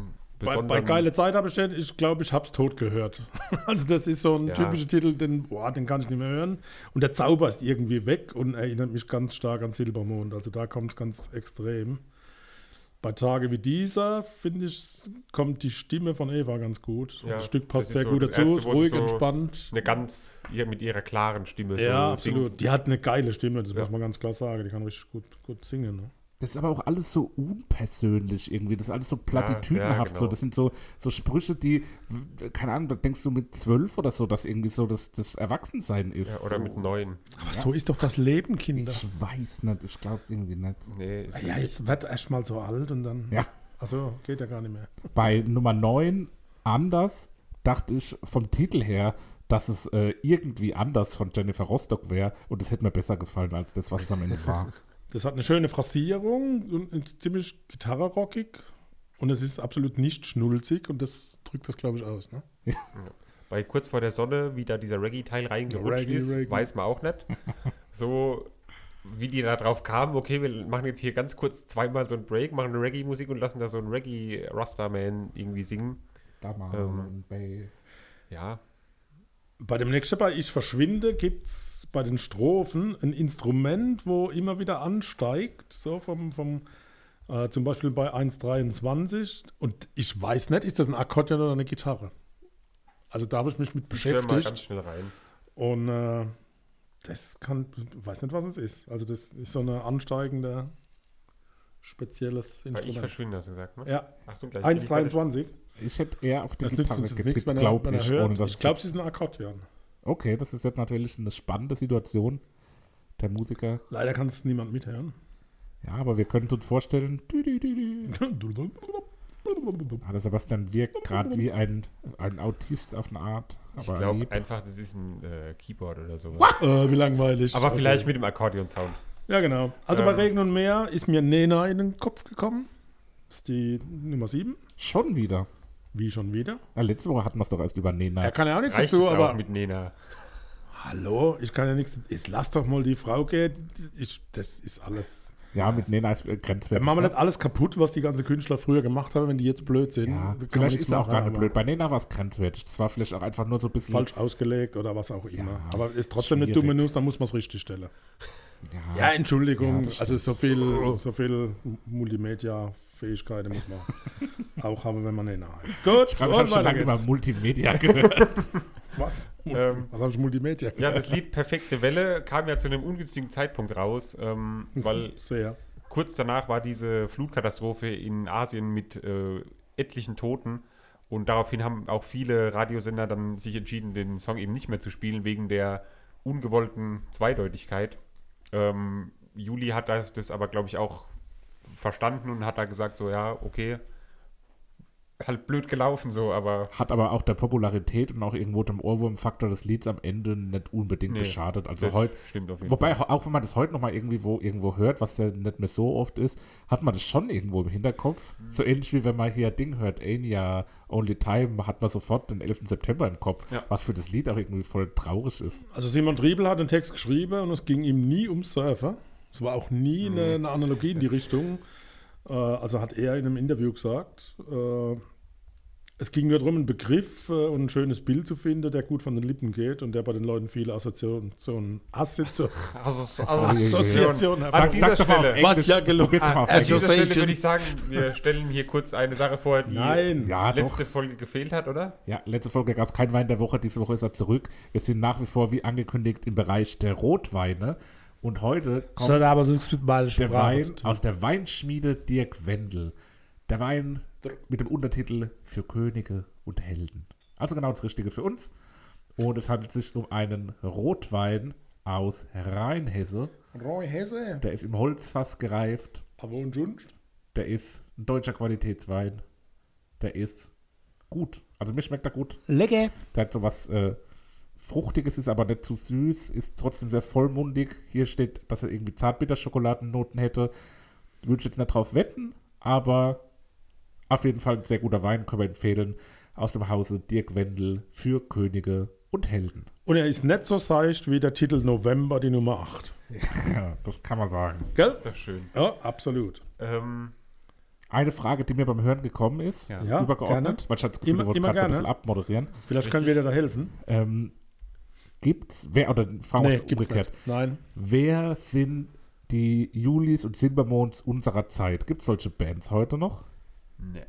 Bei, bei Geile Zeit habe ich stehen, ich glaube, ich habe es tot gehört. *laughs* also das ist so ein Ja. typischer Titel, den, boah, den kann ich nicht mehr hören. Und der Zauber ist irgendwie weg und erinnert mich ganz stark an Silbermond. Also da kommt es ganz extrem. Bei Tage wie dieser, finde ich, kommt die Stimme von Eva ganz gut. Ja, das Stück passt das sehr so gut dazu, ist ruhig, so entspannt. Eine ganz, ihr mit ihrer klaren Stimme. Ja, so absolut. Die hat eine geile Stimme, das Ja. muss man ganz klar sagen. Die kann richtig gut, gut singen. Ne? Das ist aber auch alles so unpersönlich irgendwie. Das ist alles so platitüdenhaft. ja, so. genau. Das sind so, so Sprüche, die, keine Ahnung, da denkst du mit zwölf oder so, dass irgendwie so das, das Erwachsensein ist. Ja, oder so. mit neun. Aber so ist doch das Leben, Kinder. Ich weiß nicht, ich glaube es irgendwie nicht. Nee, ist Ja, jetzt wird erst mal so alt und dann. Ja. Also geht ja gar nicht mehr. Bei Nummer 9 anders dachte ich vom Titel her, dass es äh, irgendwie anders von Jennifer Rostock wäre und es hätte mir besser gefallen als das, was es am Ende war. *laughs* Das hat eine schöne Phrasierung und ist ziemlich gitarrerockig. Und es ist absolut nicht schnulzig und das drückt das, glaube ich, aus. Ne? bei Kurz vor der Sonne, wie da dieser Reggae-Teil reingerutscht Reggae, ist, Reggae. weiß man auch nicht. *laughs* So, wie die da drauf kamen, okay, wir machen jetzt hier ganz kurz zweimal so einen Break, machen eine Reggae-Musik und lassen da so einen Reggae-Rastaman irgendwie singen. Da mal Ähm, bei Ja, Bei dem nächsten bei Ich verschwinde gibt es bei den Strophen ein Instrument, wo immer wieder ansteigt, so vom, vom äh, zum Beispiel bei 1,23. Und ich weiß nicht, ist das ein Akkordeon oder eine Gitarre? Also da habe ich mich mit ich höre mal ganz beschäftigt. schnell rein. Und äh, das kann, ich weiß nicht, was es ist. Also das ist so eine ansteigende, spezielles Weil ich Instrument. verschwinde, hast du gesagt, ne? Ja, Achtung, gleich bin ich fertig. 1,23. Ich hätte eher auf die Das nützt Gitarre uns jetzt getippt, nichts, wenn er, glaub ich, ich glaube, es ist ein Akkordeon. Okay, das ist jetzt natürlich eine spannende Situation. Der Musiker. Leider kann es niemand mithören. Ja, aber wir können uns vorstellen. Ah, der Sebastian wirkt gerade wie ein, ein Autist auf eine Art. Ich Aber glaube einfach, das ist ein äh, Keyboard oder sowas. äh, wie langweilig. Aber Okay. vielleicht mit dem Akkordeon-Sound. Ja, genau. Also Ähm. bei Regen und Meer ist mir Nena in den Kopf gekommen. Das ist die Nummer 7. Schon wieder. Wie schon wieder? Na, letzte Woche hatten wir es doch erst über Nena. Er kann ja auch nichts Reicht dazu, aber. auch mit Nena. Hallo, ich kann ja nichts. Jetzt lass doch mal die Frau gehen. Ich, das ist alles. Ja, mit Nena ist grenzwertig. machen wir ne? nicht alles kaputt, was die ganzen Künstler früher gemacht haben, wenn die jetzt blöd sind. ja, vielleicht ist er auch gar nicht blöd. Bei Nena war es grenzwertig. Das war vielleicht auch einfach nur so ein bisschen. Falsch ausgelegt oder was auch immer. Ja, aber ist trotzdem eine schwierig. dumme News, dann muss man es richtig stellen. Ja, Ja, Entschuldigung. Also so viel, so viel Multimedia-Fähigkeiten muss man *laughs* auch haben, wenn man Nena heißt. Gut, ich habe schon lange über Multimedia *laughs* gehört. Was? Ähm, Was habe ich Multimedia? Ja, das Lied Perfekte Welle kam ja zu einem ungünstigen Zeitpunkt raus, ähm, weil Sehr. kurz danach war diese Flutkatastrophe in Asien mit äh, etlichen Toten und daraufhin haben auch viele Radiosender dann sich entschieden, den Song eben nicht mehr zu spielen, wegen der ungewollten Zweideutigkeit. Ähm, Juli hat das, das aber, glaube ich, auch verstanden und hat da gesagt, so ja, okay, halt blöd gelaufen so, aber Hat aber auch der Popularität und auch irgendwo dem Ohrwurmfaktor des Lieds am Ende nicht unbedingt Nee, geschadet. Also heute. stimmt auf jeden Wobei, Fall. auch wenn man das heute nochmal irgendwie wo, irgendwo hört, was ja nicht mehr so oft ist, hat man das schon irgendwo im Hinterkopf. Mhm. So ähnlich wie wenn man hier Ding hört, Anya, Only Time, hat man sofort den 11. September im Kopf, Ja. was für das Lied auch irgendwie voll traurig ist. Also Simon Triebel hat den Text geschrieben und es ging ihm nie um Surfer. Es war auch nie eine, eine Analogie in die Richtung. Äh, also hat er in einem Interview gesagt. Äh, es ging nur darum, einen Begriff äh, und ein schönes Bild zu finden, der gut von den Lippen geht und der bei den Leuten viele Assoziationen, Assoziationen, Also, Assoziationen An *laughs* hervorruft. dieser doch mal auf Stelle- Englisch. Was ja gelungen- doch auf An dieser. Stelle würde ich sagen, wir stellen hier kurz eine Sache vor, die Nein. Ja, doch. letzte Folge gefehlt hat, oder? Ja, letzte Folge gab es kein Wein der Woche, diese Woche ist er zurück. Wir sind nach wie vor, wie angekündigt, im Bereich der Rotweine. Und heute kommt Das hat aber nichts mit meiner der Wein aus der Weinschmiede Dirk Wendel. Der Wein mit dem Untertitel Für Könige und Helden. Also genau das Richtige für uns. Und es handelt sich um einen Rotwein aus Rheinhesse. Roy Hesse. Der ist im Holzfass gereift. Aber und sonst? Der ist ein deutscher Qualitätswein. Der ist gut. Also mir schmeckt er gut. Lecker. Der hat sowas äh, Fruchtiges, ist aber nicht zu süß, ist trotzdem sehr vollmundig. Hier steht, dass er irgendwie Zartbitter-Schokoladennoten hätte. Würde ich jetzt nicht drauf wetten, aber auf jeden Fall ein sehr guter Wein, können wir empfehlen. Aus dem Hause Dirk Wendel für Könige und Helden. Und er ist nicht so seicht wie der Titel November, die Nummer 8. *laughs* Ja, das kann man sagen. Gell? Ist doch schön. Ja, absolut. Ähm, Eine Frage, die mir beim Hören gekommen ist, Ja. Ja, übergeordnet, gerne. weil ich hatte das Gefühl, Immer- du wolltest gerade so ein bisschen abmoderieren. Vielleicht können wir dir da helfen. Ähm, gibt's, wer, oder fragen wir gibt's umgekehrt, nicht. Nein. wer sind die Julis und Silbermonds unserer Zeit? Gibt es solche Bands heute noch? ne.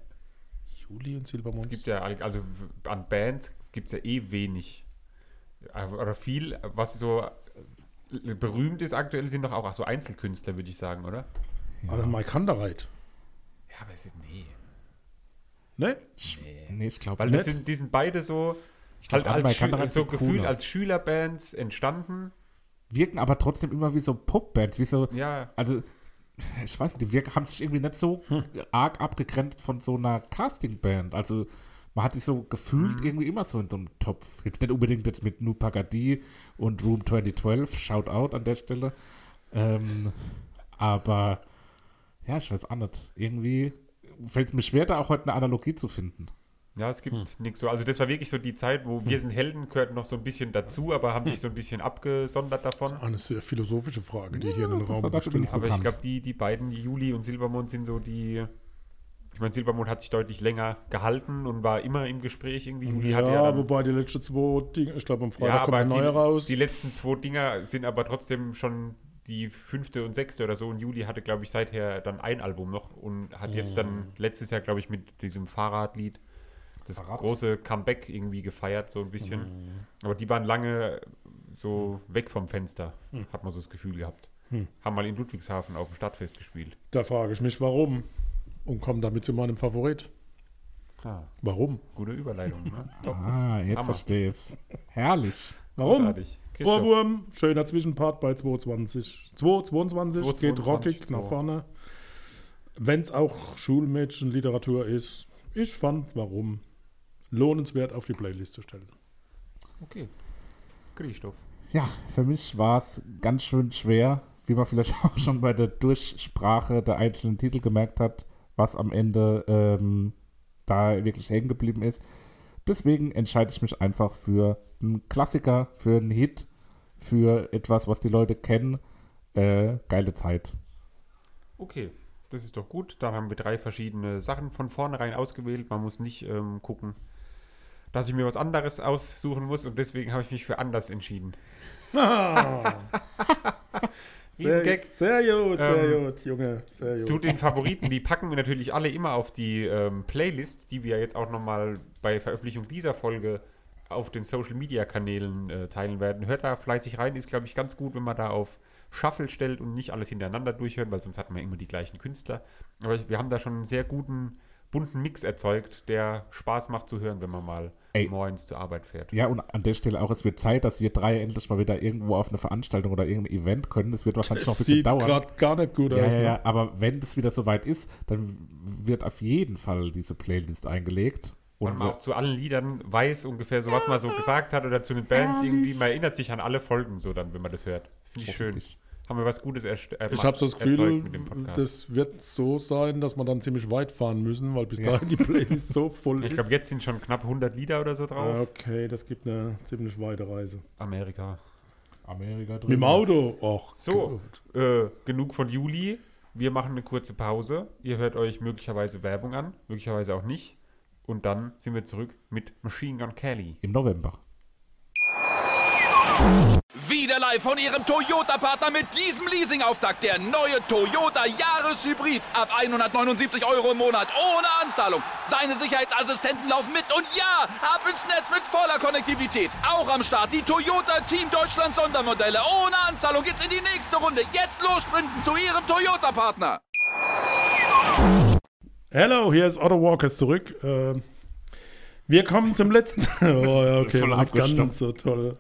Juli und Silbermond. Es gibt ja, also an Bands gibt es ja eh wenig. Also, Oder viel, was so äh, berühmt ist aktuell, sind doch auch so Einzelkünstler, würde ich sagen, oder? Also Mike Kandereit. Ja, aber es ist, nee. Ne? Nee, ich glaube Weil nicht. das sind, die sind beide so, glaub, halt als, Schü so gefühlt cooler. als Schülerbands entstanden. wirken aber trotzdem immer wie so Popbands, wie so, Ja, also ich weiß nicht, die wirken, haben sich irgendwie nicht so Hm. arg abgegrenzt von so einer Castingband. Also man hat sich so gefühlt Hm. irgendwie immer so in so einem Topf. Jetzt nicht unbedingt jetzt mit Nu Pagadi und Room 2012, shout out an der Stelle. Ähm, aber ja, ich weiß auch nicht. Irgendwie fällt es mir schwer, da auch heute eine Analogie zu finden. Ja, es gibt nichts so. Also das war wirklich so die Zeit, wo Wir sind Helden gehört noch so ein bisschen dazu, aber haben sich so ein bisschen abgesondert davon. Eine sehr philosophische Frage, die hier in den das Raum bin Aber ich glaube, die, die beiden, die Juli und Silbermond, sind so die. Ich meine, Silbermond hat sich deutlich länger gehalten und war immer im Gespräch irgendwie. Juli Ja, ja dann, wobei die letzten zwei Dinge, ich glaube am Freitag ja, kommt ein neuer raus. die letzten zwei Dinger sind aber trotzdem schon die fünfte und sechste oder so. Und Juli hatte, glaube ich, seither dann ein Album noch und hat jetzt dann letztes Jahr, glaube ich, mit diesem Fahrradlied das große Comeback irgendwie gefeiert, so ein bisschen. Aber die waren lange so weg vom Fenster, hat man so das Gefühl gehabt. Haben mal in Ludwigshafen auf dem Stadtfest gespielt. Da frage ich mich, warum. Und komme damit zu meinem Favorit. Ah, Warum? gute Überleitung, ne? *laughs* Ah, jetzt Hammer. verstehe ich Herrlich. Warum? Ohrwurm, schöner Zwischenpart bei 220. 2, 22 geht 222, rockig nach so. vorne. Wenn es auch Schulmädchenliteratur ist, ich fand, warum lohnenswert auf die Playlist zu stellen. Okay. Christoph. Ja, für mich war es ganz schön schwer, wie man vielleicht *laughs* auch schon bei der Durchsprache der einzelnen Titel gemerkt hat, was am Ende ähm, da wirklich hängen geblieben ist. Deswegen entscheide ich mich einfach für einen Klassiker, für einen Hit, für etwas, was die Leute kennen. Äh, geile Zeit. Okay, das ist doch gut. Dann haben wir drei verschiedene Sachen von vornherein ausgewählt. Man muss nicht ähm, gucken, dass ich mir was anderes aussuchen muss und deswegen habe ich mich für anders entschieden. *laughs* Sehr, Riesengag. sehr gut, sehr Ähm, gut, Junge, sehr Zu gut. den Favoriten, die packen wir natürlich alle immer auf die ähm, Playlist, die wir jetzt auch nochmal bei Veröffentlichung dieser Folge auf den Social Media Kanälen äh, teilen werden. Hört da fleißig rein, ist glaube ich ganz gut, wenn man da auf Shuffle stellt und nicht alles hintereinander durchhört, weil sonst hat man immer die gleichen Künstler. Aber wir haben da schon einen sehr guten, bunten Mix erzeugt, der Spaß macht zu hören, wenn man mal Ey. morgens zur Arbeit fährt. Ja, und an der Stelle auch, es wird Zeit, dass wir drei endlich mal wieder irgendwo auf eine Veranstaltung oder irgendein Event können. Es wird wahrscheinlich noch ein Das bisschen sieht dauern. gerade gar nicht gut Ja, aus. ja, ne? ja, aber wenn das wieder soweit ist, dann wird auf jeden Fall diese Playlist eingelegt. Und man auch zu allen Liedern weiß ungefähr so, was man so gesagt hat oder zu den Bands irgendwie. Man erinnert sich an alle Folgen so dann, wenn man das hört. Finde ich schön. Haben wir was Gutes erst äh, Ich habe so das Gefühl, mit dem Podcast. das wird so sein, dass wir dann ziemlich weit fahren müssen, weil bis dahin die Playlist so *laughs* voll ich ist. glaube, jetzt sind schon knapp 100 Lieder oder so drauf. Okay, das gibt eine ziemlich weite Reise. Amerika. Amerika drin. Mit dem Auto? Och, So, gut. äh, genug von Juli. Wir machen eine kurze Pause. Ihr hört euch möglicherweise Werbung an, möglicherweise auch nicht. Und dann sind wir zurück mit Machine Gun Kelly. Im November. Wieder live von Ihrem Toyota-Partner mit diesem Leasing-Auftakt. Der neue Toyota Jahreshybrid. Ab 179 Euro im Monat. Ohne Anzahlung. Seine Sicherheitsassistenten laufen mit. Und ja, ab ins Netz mit voller Konnektivität. Auch am Start die Toyota Team Deutschland Sondermodelle. Ohne Anzahlung geht's in die nächste Runde. Jetzt los sprinten zu Ihrem Toyota-Partner. Hello, hier ist Otto Walkers zurück. Ähm, wir kommen zum letzten. *laughs* oh ja, okay, Voll ganz so toll.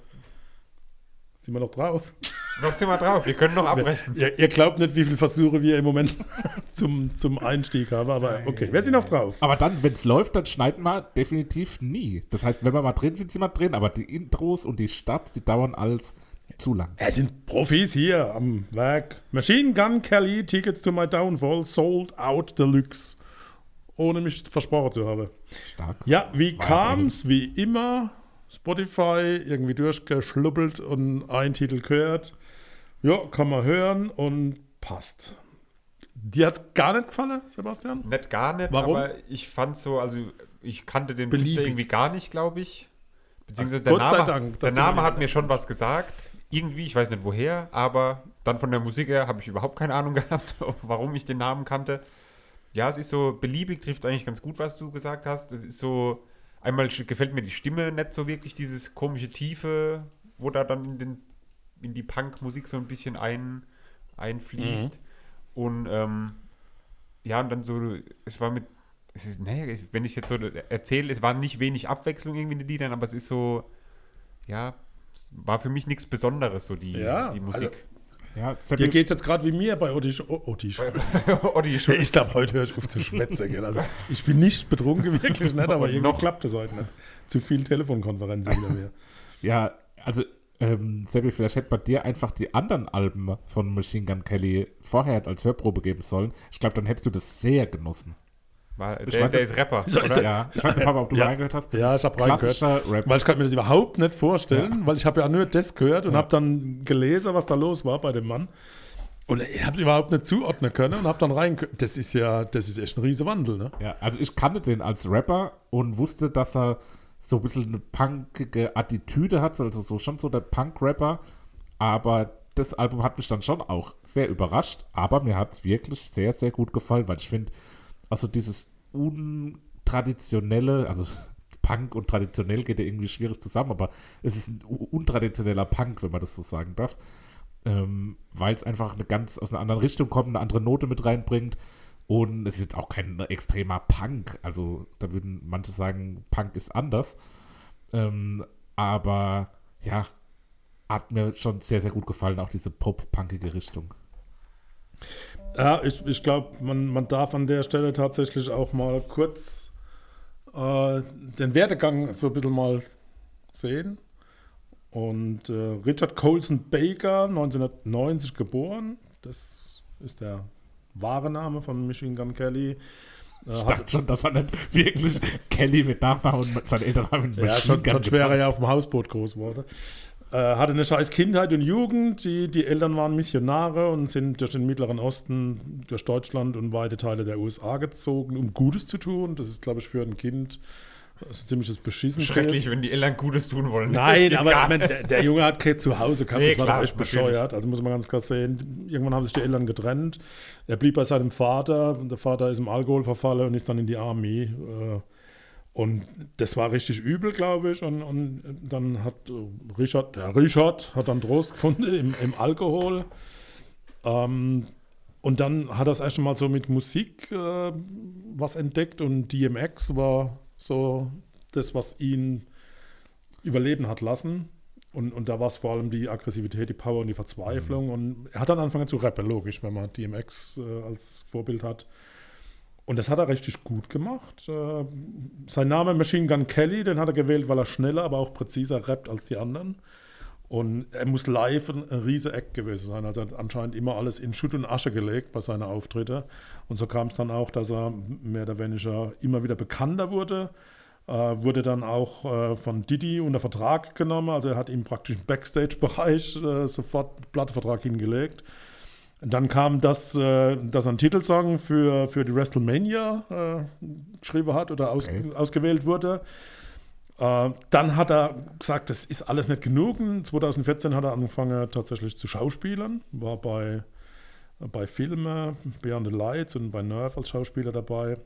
Sind wir noch drauf? Noch sind wir drauf. Wir können noch abbrechen. Ihr, ihr glaubt nicht, wie viele Versuche wir im Moment *laughs* zum, zum Einstieg haben, aber okay, wir sind noch drauf. Aber dann, wenn es läuft, dann schneiden wir definitiv nie. Das heißt, wenn wir mal drin sind, sind wir drin, aber die Intros und die Starts, die dauern alles zu lang. Es sind Profis hier am Werk. Machine Gun Kelly, Tickets to my Downfall, sold out deluxe. Ohne mich versprochen zu haben. Stark. Ja, wie kam's? Wie immer, Spotify irgendwie durchgeschluppelt und ein Titel gehört. Ja, kann man hören und passt. Dir hat's gar nicht gefallen, Sebastian? Nicht gar nicht, Warum? aber ich fand so, also ich kannte den Beliebig. Künstler irgendwie gar nicht, glaube ich. Beziehungsweise der Gott Name, Dank, der Name hat mir schon was gesagt. Irgendwie, ich weiß nicht woher, aber dann von der Musik her habe ich überhaupt keine Ahnung *laughs* gehabt, warum ich den Namen kannte. Ja, es ist so, beliebig trifft eigentlich ganz gut, was du gesagt hast. Es ist so, einmal gefällt mir die Stimme nicht so wirklich, dieses komische Tiefe, wo da dann in, den, in die Punk-Musik so ein bisschen ein, einfließt. Und ähm, ja, und dann so, es war mit, es ist, naja, wenn ich jetzt so erzähle, es war nicht wenig Abwechslung irgendwie in den Liedern, aber es ist so, ja, war für mich nichts Besonderes, so die, Ja, die also- Musik. Ja, Dir Seppi, geht's jetzt gerade wie mir bei Otti. Sch- O- Otti. Schulz. *laughs* Ich glaube, heute höre ich auf zu schwätzen. Gell? Also, ich bin nicht betrunken, *laughs* wirklich nicht, aber irgendwie Noch. klappt das heute nicht. Zu viel Telefonkonferenzen hinter mir. *laughs* ja, also, ähm, Seppi, vielleicht hätte man dir einfach die anderen Alben von Machine Gun Kelly vorher als Hörprobe geben sollen. Ich glaube, dann hättest du das sehr genossen. War, Ich der, weiß der ist Rapper. So ist oder? der- Ja, ich weiß nicht, Papa, ob du *laughs* Ja. reingehört hast. Das Ja, ich hab reingehört. Klassischer Rap. Weil ich kann mir das überhaupt nicht vorstellen, weil ich habe ja nur das gehört und Ja. habe dann gelesen, was da los war bei dem Mann. Und ich habe es überhaupt nicht zuordnen können und habe dann rein. Das ist ja, das ist echt ein riesen Wandel, ne? Ja, also ich kannte den als Rapper und wusste, dass er so ein bisschen eine punkige Attitüde hat, also so schon so der Punk-Rapper. Aber das Album hat mich dann schon auch sehr überrascht. Aber mir hat es wirklich sehr, sehr gut gefallen, weil ich finde, also dieses untraditionelle, also Punk und traditionell geht ja irgendwie schwierig zusammen, aber es ist ein untraditioneller Punk, wenn man das so sagen darf. Ähm, weil es einfach eine ganz aus einer anderen Richtung kommt, eine andere Note mit reinbringt. Und es ist jetzt auch kein extremer Punk. Also da würden manche sagen, Punk ist anders. Ähm, aber ja, hat mir schon sehr, sehr gut gefallen, auch diese pop-punkige Richtung. Ja, ich, ich glaube, man, man darf an der Stelle tatsächlich auch mal kurz äh, den Werdegang so ein bisschen mal sehen. Und äh, Richard Colson Baker, 1990 geboren, das ist der wahre Name von Machine Gun Kelly. Äh, Ich dachte schon, dass er nicht wirklich Kelly mit Nachnamen und seine Eltern haben Ja, schon, schon schwerer ja auf dem Hausboot groß wurde. Äh, hatte eine scheiß Kindheit und Jugend. Die, die Eltern waren Missionare und sind durch den Mittleren Osten, durch Deutschland und weite Teile der USA gezogen, um Gutes zu tun. Das ist, glaube ich, für ein Kind so ziemliches Beschissen. Schrecklich, wenn die Eltern Gutes tun wollen. Nein, aber meine, der, der Junge hat kein Zuhause gehabt, Nee, das war klar, doch echt natürlich. bescheuert. Also muss man ganz klar sehen, irgendwann haben sich die Eltern getrennt. Er blieb bei seinem Vater und der Vater ist im Alkohol verfallen und ist dann in die Armee. Äh, Und das war richtig übel, glaube ich. Und, und dann hat Richard, der Richard hat dann Trost gefunden im, im Alkohol. Ähm, und dann hat er das erste Mal so mit Musik äh, was entdeckt und DMX war so das, was ihn überleben hat lassen. Und, und da war es vor allem die Aggressivität, die Power und die Verzweiflung. Und er hat dann angefangen zu rappen, logisch, wenn man DMX äh, als Vorbild hat. Und das hat er richtig gut gemacht. Äh, sein Name Machine Gun Kelly, den hat er gewählt, weil er schneller, aber auch präziser rappt als die anderen. Und er muss live ein, riese Act gewesen sein. Also er hat anscheinend immer alles in Schutt und Asche gelegt bei seinen Auftritten. Und so kam es dann auch, dass er mehr oder weniger immer wieder bekannter wurde. Äh, wurde dann auch äh, von Didi unter Vertrag genommen. Also er hat ihm praktisch im Backstage-Bereich sofort einen Plattenvertrag hingelegt. Dann kam das, äh, dass er einen Titelsong für, für die WrestleMania äh, geschrieben hat oder aus, Okay. ausgewählt wurde. Äh, dann hat er gesagt, das ist alles nicht genug. Und 2014 hat er angefangen tatsächlich zu schauspielern, war bei, bei Filmen, Beyond the Lights und bei Nerve als Schauspieler dabei.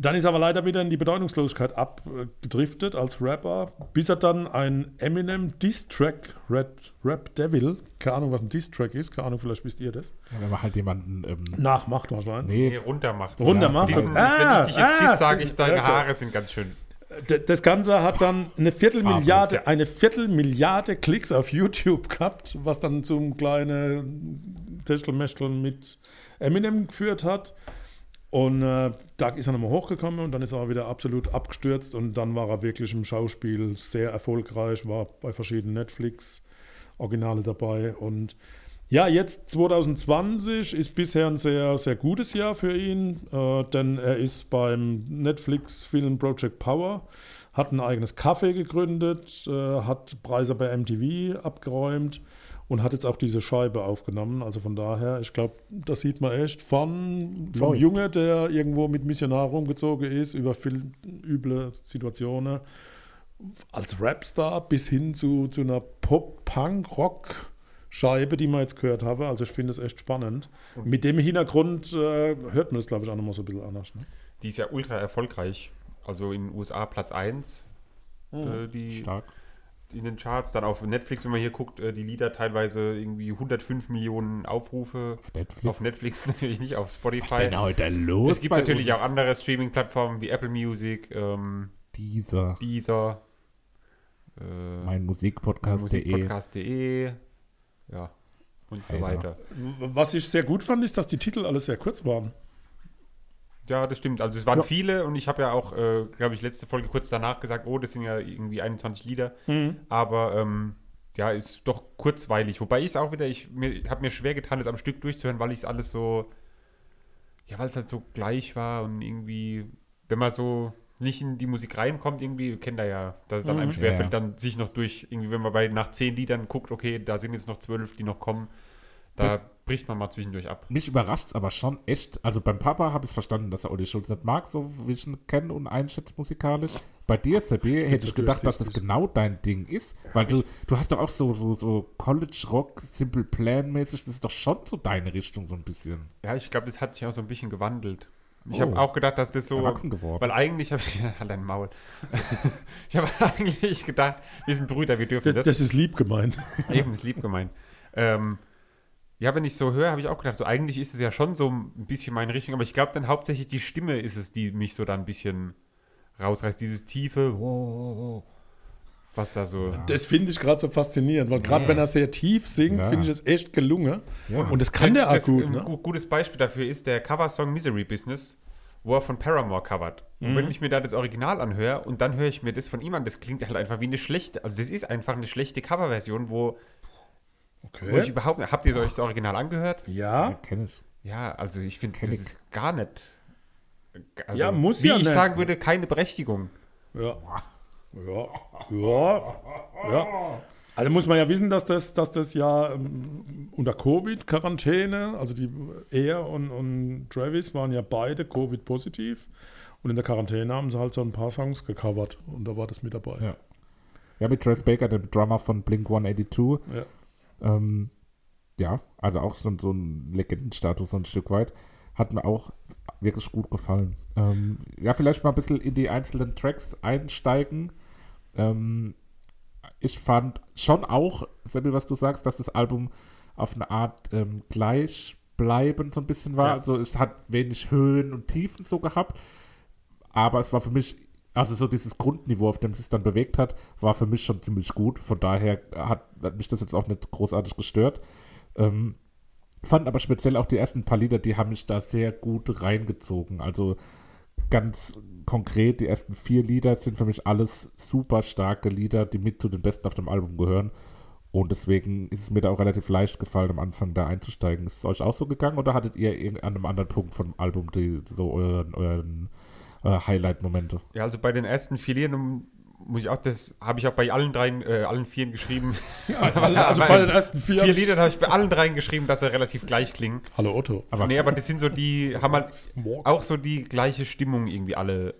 Dann ist er aber leider wieder in die Bedeutungslosigkeit abgedriftet als Rapper, bis er dann ein Eminem Diss-Track, Red Rap Devil, keine Ahnung, was ein Diss-Track ist, keine Ahnung, vielleicht wisst ihr das, Ja, wenn man halt jemanden. Ähm, nachmacht wahrscheinlich. Nee, nee, runter macht. Runter macht. Diesen, Ah, wenn ich dich jetzt ah, dies sage, ich, deine okay. Haare sind ganz schön. Das Ganze hat dann eine Viertelmilliarde, eine Viertelmilliarde Klicks auf YouTube gehabt, was dann zum kleinen Techtelmechteln mit Eminem geführt hat. Und äh, da ist er nochmal hochgekommen und dann ist er wieder absolut abgestürzt und dann war er wirklich im Schauspiel sehr erfolgreich, war bei verschiedenen Netflix-Originale dabei. Und ja, jetzt 2020 ist bisher ein sehr, sehr gutes Jahr für ihn, äh, denn er ist beim Netflix-Film Project Power, hat ein eigenes Café gegründet, äh, hat Preise bei MTV abgeräumt und hat jetzt auch diese Scheibe aufgenommen. Also von daher, ich glaube, das sieht man echt von vom. Junge, der irgendwo mit Missionar rumgezogen ist, über viel üble Situationen, als Rapstar bis hin zu, zu einer Pop-Punk-Rock-Scheibe, die man jetzt gehört habe. Also ich finde es echt spannend. Mit dem Hintergrund äh, hört man das, glaube ich, auch nochmal so ein bisschen anders. Ne? Die ist ja ultra erfolgreich. Also in den USA Platz 1. Mhm. Äh, die stark. In den Charts. Dann auf Netflix, wenn man hier guckt, äh, die Lieder teilweise irgendwie 105 Millionen Aufrufe. Auf Netflix. Auf Netflix *laughs* natürlich nicht, auf Spotify. denn heute los? es gibt bei natürlich uns? auch andere Streaming-Plattformen wie Apple Music, ähm, Dieser, Deezer, äh, mein Musikpodcast.de. Musikpodcast.de, ja, und so Alter. weiter. W- Was ich sehr gut fand, ist, dass die Titel alle sehr kurz waren. Ja, das stimmt. Also es waren Ja. viele und ich habe ja auch, äh, glaube ich, letzte Folge kurz danach gesagt, oh, das sind ja irgendwie 21 Lieder. Mhm. Aber ähm, ja, ist doch kurzweilig. Wobei ich es auch wieder, ich habe mir schwer getan, es am Stück durchzuhören, weil ich es alles so, ja, weil es halt so gleich war und irgendwie, wenn man so nicht in die Musik reinkommt, irgendwie, kennt er ja, dass es dann einem schwerfällt, Ja. dann sich noch durch, irgendwie, wenn man bei nach zehn Liedern guckt, okay, da sind jetzt noch zwölf, die noch kommen, da Das- bricht man mal zwischendurch ab. Mich überrascht es aber schon echt. Also beim Papa habe ich verstanden, dass er Olli Schulz nicht mag, so wie ich ihn kenne und einschätze musikalisch. Bei dir, Sebi, hätte ich gedacht, dass das genau dein Ding ist. Weil du, du hast doch auch so, so, so College-Rock, Simple Plan-mäßig, das ist doch schon so deine Richtung so ein bisschen. Ja, ich glaube, das hat sich auch so ein bisschen gewandelt. Ich Oh. habe auch gedacht, dass das so. Erwachsen geworden. Weil eigentlich habe ich. *laughs* Halt dein Maul. ich habe *laughs* eigentlich gedacht, wir sind Brüder, wir dürfen Das, das. das ist lieb gemeint. Eben, ist lieb gemeint. Ähm, ja, wenn ich so höre, habe ich auch gedacht, so eigentlich ist es ja schon so ein bisschen meine Richtung, aber ich glaube dann hauptsächlich die Stimme ist es, die mich so da ein bisschen rausreißt. Dieses tiefe, was da so. Das finde ich gerade so faszinierend, weil gerade wenn er sehr tief singt, Ja. finde ich es echt gelungen. Ja. Und das kann der auch das, gut, Ein ne? gu- gutes Beispiel dafür ist der Coversong Misery Business, wo er von Paramore covert. Und Mhm. wenn ich mir da das Original anhöre und dann höre ich mir das von ihm an, das klingt halt einfach wie eine schlechte, also das ist einfach eine schlechte Coverversion, wo, wo ich Okay. überhaupt Habt ihr euch das Original angehört? Ja, ich. Ja, also ich finde, das ist gar nicht. Also, Ja, muss Wie ja ich nicht. sagen würde, keine Berechtigung. ja. Ja, ja, ja. Also muss man ja wissen, dass das, dass das ja ähm, unter Covid-Quarantäne, also die er und, und Travis waren ja beide Covid-positiv. Und in der Quarantäne haben sie halt so ein paar Songs gecovert und da war das mit dabei. Ja. Ja, mit Trace Baker, dem Drummer von Blink 182. Ja. Ähm, ja, also auch so, so ein Legendenstatus so ein Stück weit. Hat mir auch wirklich gut gefallen. Ähm, ja, vielleicht mal ein bisschen in die einzelnen Tracks einsteigen. Ähm, ich fand schon auch, Sammy, was du sagst, dass das Album auf eine Art ähm, gleichbleibend so ein bisschen war. Ja. Also es hat wenig Höhen und Tiefen so gehabt. Aber es war für mich, also so dieses Grundniveau, auf dem es sich dann bewegt hat, war für mich schon ziemlich gut. Von daher hat, hat mich das jetzt auch nicht großartig gestört. Ähm, fand aber speziell auch die ersten paar Lieder, die haben mich da sehr gut reingezogen. Also ganz konkret, die ersten vier Lieder sind für mich alles super starke Lieder, die mit zu den besten auf dem Album gehören. Und deswegen ist es mir da auch relativ leicht gefallen, am Anfang da einzusteigen. Ist es euch auch so gegangen oder hattet ihr an einem anderen Punkt vom Album die, so euren, euren äh, Highlight-Momente? Ja, also bei den ersten vier Liedern muss ich auch, das habe ich auch bei allen dreien, äh, allen vieren geschrieben. *laughs* Also bei den ersten vier. Vier Liedern habe ich bei allen dreien geschrieben, dass sie relativ gleich klingen. Hallo Otto. Aber nee, aber das sind so die, haben halt auch so die gleiche Stimmung irgendwie alle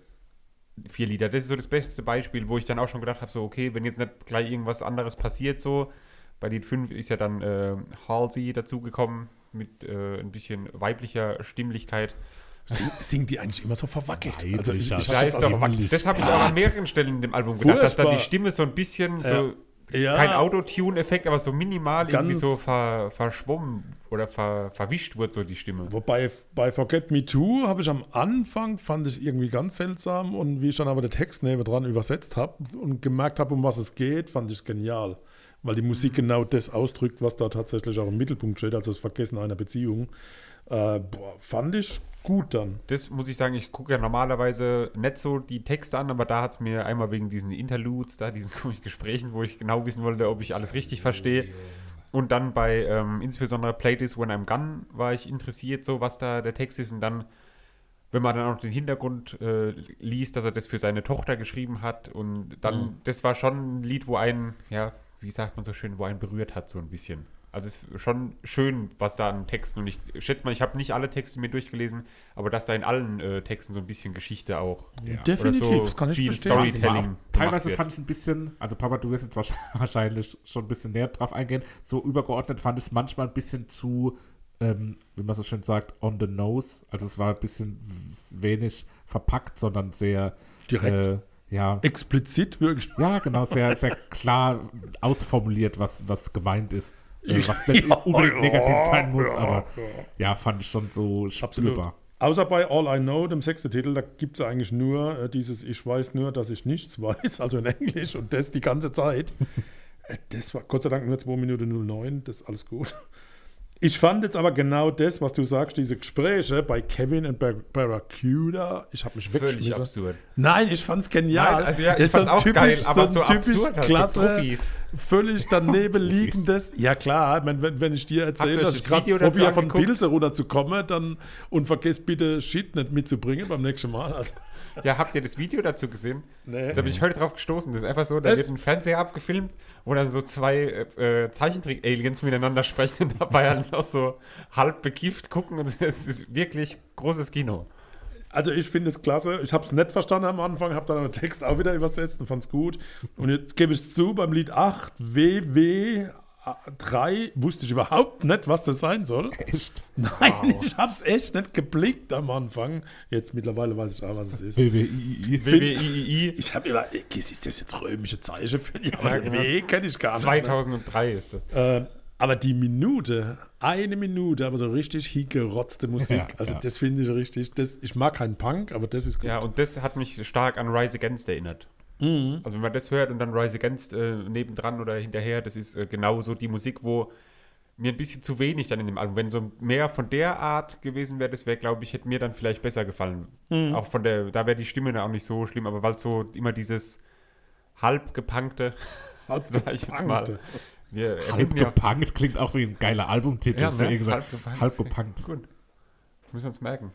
vier Lieder. Das ist so das beste Beispiel, wo ich dann auch schon gedacht habe, so okay, wenn jetzt nicht gleich irgendwas anderes passiert, so bei Lied 5 ist ja dann äh, Halsey dazugekommen mit äh, ein bisschen weiblicher Stimmlichkeit. Sing, singt die eigentlich immer so verwackelt? Also ich, ich das doch, verwackelt. das habe ich auch an mehreren Stellen in dem Album gedacht, dass da die Furchtbar. Stimme so ein bisschen so Ja. kein Autotune-Effekt, aber so minimal irgendwie Ganz- so ver, verschwommen oder ver, verwischt wird so die Stimme. Wobei bei Forget Me Too habe ich am Anfang, fand ich irgendwie ganz seltsam und wie ich dann aber den Text neben dran übersetzt habe und gemerkt habe, um was es geht, fand ich genial. Weil die Musik genau das ausdrückt, was da tatsächlich auch im Mittelpunkt steht, also das Vergessen einer Beziehung. Äh, boah, fand ich gut dann. Das muss ich sagen, ich gucke ja normalerweise nicht so die Texte an, aber da hat es mir einmal wegen diesen Interludes, da diesen *laughs* komischen Gesprächen, wo ich genau wissen wollte, ob ich alles richtig verstehe. Und dann bei ähm, insbesondere Play This When I'm Gone war ich interessiert, so was da der Text ist. Und dann, wenn man dann auch den Hintergrund äh, liest, dass er das für seine Tochter geschrieben hat. Und dann, das war schon ein Lied, wo einen, ja, wie sagt man so schön, wo einen berührt hat, so ein bisschen. Also es ist schon schön, was da an Texten und ich schätze mal, ich habe nicht alle Texte mir durchgelesen, aber dass da in allen äh, Texten so ein bisschen Geschichte auch Definitiv, oder so das kann ich viel bestätigen. Storytelling Teilweise fand ich es ein bisschen, also Papa, du wirst jetzt *laughs* wahrscheinlich schon ein bisschen näher drauf eingehen, so übergeordnet fand ich es manchmal ein bisschen zu, ähm, wie man so schön sagt, on the nose. Also es war ein bisschen wenig verpackt, sondern sehr Direkt. Äh, ja, Explizit wirklich. ja, genau, sehr, sehr klar ausformuliert, was, was gemeint ist. Äh, was nicht *laughs* Ja, unbedingt ja, negativ sein muss, ja, aber ja. fand ich schon so Absolut. spürbar. Außer bei All I Know, dem sechsten Titel, da gibt es eigentlich nur äh, dieses Ich weiß nur, dass ich nichts weiß, also in Englisch und das die ganze Zeit. *laughs* Äh, das war Gott sei Dank nur 2 Minuten 09, das ist alles gut. Ich fand jetzt aber genau das, was du sagst, diese Gespräche bei Kevin und Bar Barracuda, ich habe mich Völlig weggeschmissen. absurd. Nein, ich fand's genial. Nein, also ja, ich Das ist fand's auch geil, aber so typisch absurd halt, so klasse, Profis. völlig daneben liegendes. Ja klar, mein, wenn, wenn ich dir erzähle, dass ich gerade probiere, von? Pilze runterzukommen, dann und vergesst bitte Shit nicht mitzubringen beim nächsten Mal. Also, Ja, habt ihr das Video dazu gesehen? Nee. Da bin ich heute drauf gestoßen. Das ist einfach so, da wird ein Fernseher abgefilmt, wo dann so zwei äh, äh, Zeichentrick-Aliens miteinander sprechen und dabei halt noch so halb bekifft gucken. Und *laughs* es ist wirklich großes Kino. Also ich finde es klasse. Ich habe es nicht verstanden am Anfang, habe dann den Text auch wieder übersetzt und fand es gut. Und jetzt gebe ich es zu, beim Lied 8, WW 3, wusste ich überhaupt nicht, was das sein soll. Echt? Nein, ich habe es echt nicht geblickt am Anfang. Jetzt mittlerweile weiß ich auch, was es ist. WWI. WWII. Ich habe immer, ist das jetzt römische Zeichen für die? Aber Ja, den genau. W kenne ich gar nicht. 2003 ist das. Äh, aber die Minute, eine Minute, aber so richtig hingerotzte Musik. Ja, also ja. das finde ich richtig. Das, ich mag keinen Punk, aber das ist gut. Ja, und das hat mich stark an Rise Against erinnert. Mhm. Also wenn man das hört und dann Rise Against äh, nebendran oder hinterher, das ist äh, genauso die Musik, wo mir ein bisschen zu wenig dann in dem Album. Wenn so mehr von der Art gewesen wäre, das wäre, glaube ich, hätte mir dann vielleicht besser gefallen. Mhm. Auch von der, da wäre die Stimme dann auch nicht so schlimm, aber weil es so immer dieses halb gepunkte, Halb *laughs* sag ich jetzt mal. Wir Halb ja, klingt auch wie ein geiler Albumtitel. Ja, für ne? irgendwas. Halb gepunkt. Halb gepunkt. gut. Müssen wir uns merken.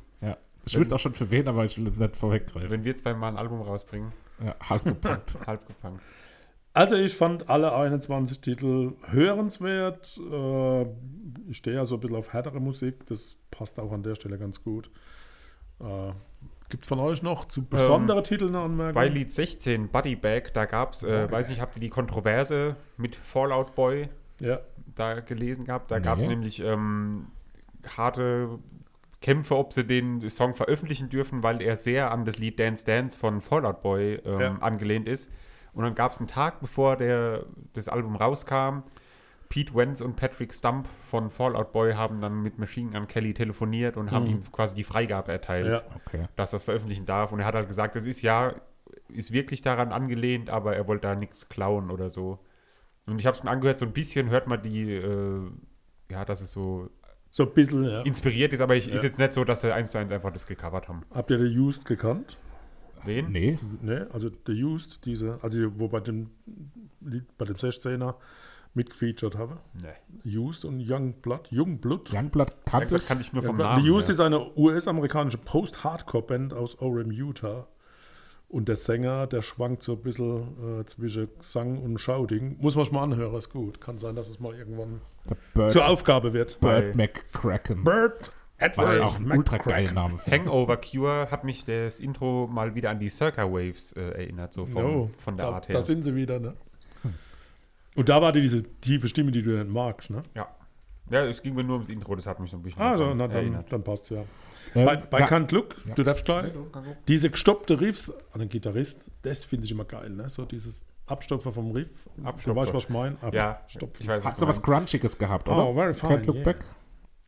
Ich wüsste auch schon für wen, aber ich will jetzt nicht vorweggreifen. Wenn wir zweimal ein Album rausbringen, Ja, halb gepunkt. *laughs* halb gepunkt. Also ich fand alle 21 Titel hörenswert. Äh, ich stehe ja so ein bisschen auf härtere Musik. Das passt auch an der Stelle ganz gut. Äh, Gibt es von euch noch zu besondere Titel eine Anmerkung? Bei Lied 16, Buddy Bag, da gab es, äh, weiß nicht, habt ihr die Kontroverse mit Fallout Boy ja. da gelesen gehabt? Da Nee. gab es nämlich ähm, harte Kämpfe, ob sie den Song veröffentlichen dürfen, weil er sehr an das Lied Dance Dance von Fallout Boy ähm, Ja. angelehnt ist. Und dann gab es einen Tag, bevor der, das Album rauskam, Pete Wentz und Patrick Stump von Fallout Boy haben dann mit Machine Gun Kelly telefoniert und haben ihm quasi die Freigabe erteilt Ja. Okay. dass das veröffentlichen darf. Und er hat halt gesagt, das ist ja, ist wirklich daran angelehnt, aber er wollte da nichts klauen oder so. Und ich habe es mir angehört, so ein bisschen hört man die, äh, ja, dass es so So ein bisschen, ja. inspiriert ist, aber ich, ist Ja. jetzt nicht so, dass sie eins zu eins einfach das gecovert haben. Habt ihr The Used gekannt? Wen? Nee. Ne, also The Used, diese, also wo bei dem Lied, bei dem 16er mitgefeatured habe. Nee. Used und Youngblood. Youngblood. Youngblood kannte ich. kann ich nur vom Youngblood. Namen. The Used her. ist eine US-amerikanische Post-Hardcore-Band aus Orem, Utah. Und der Sänger, der schwankt so ein bisschen äh, zwischen Gesang und Shouting. Muss man sich mal anhören, ist gut. Kann sein, dass es mal irgendwann Bird, zur Aufgabe wird. Bird McCracken. Bird Was Edward auch ein ultra geiler Name für Hangover Cure hat mich das Intro mal wieder an die Circa Waves äh, erinnert, so vom, Jo, von der da, Art her. Da sind sie wieder, ne? Und da war die diese tiefe Stimme, die du nicht magst, ne? ja. ja, es ging mir nur ums Intro, das hat mich so ein bisschen Also, na, dann, erinnert. dann passt ja. Ähm, bei bei ja, Can't Look, du darfst gleich. Ja. Diese gestoppte Riffs an den Gitarrist, das finde ich immer geil, ne? So dieses Abstopfer vom Riff. Du Abstopfer. weißt, was ich meine? Ja, Abstopfen. ich weiß, Hat du so was. Crunchiges gehabt, oder? Oh, very fine, Can't look yeah. back.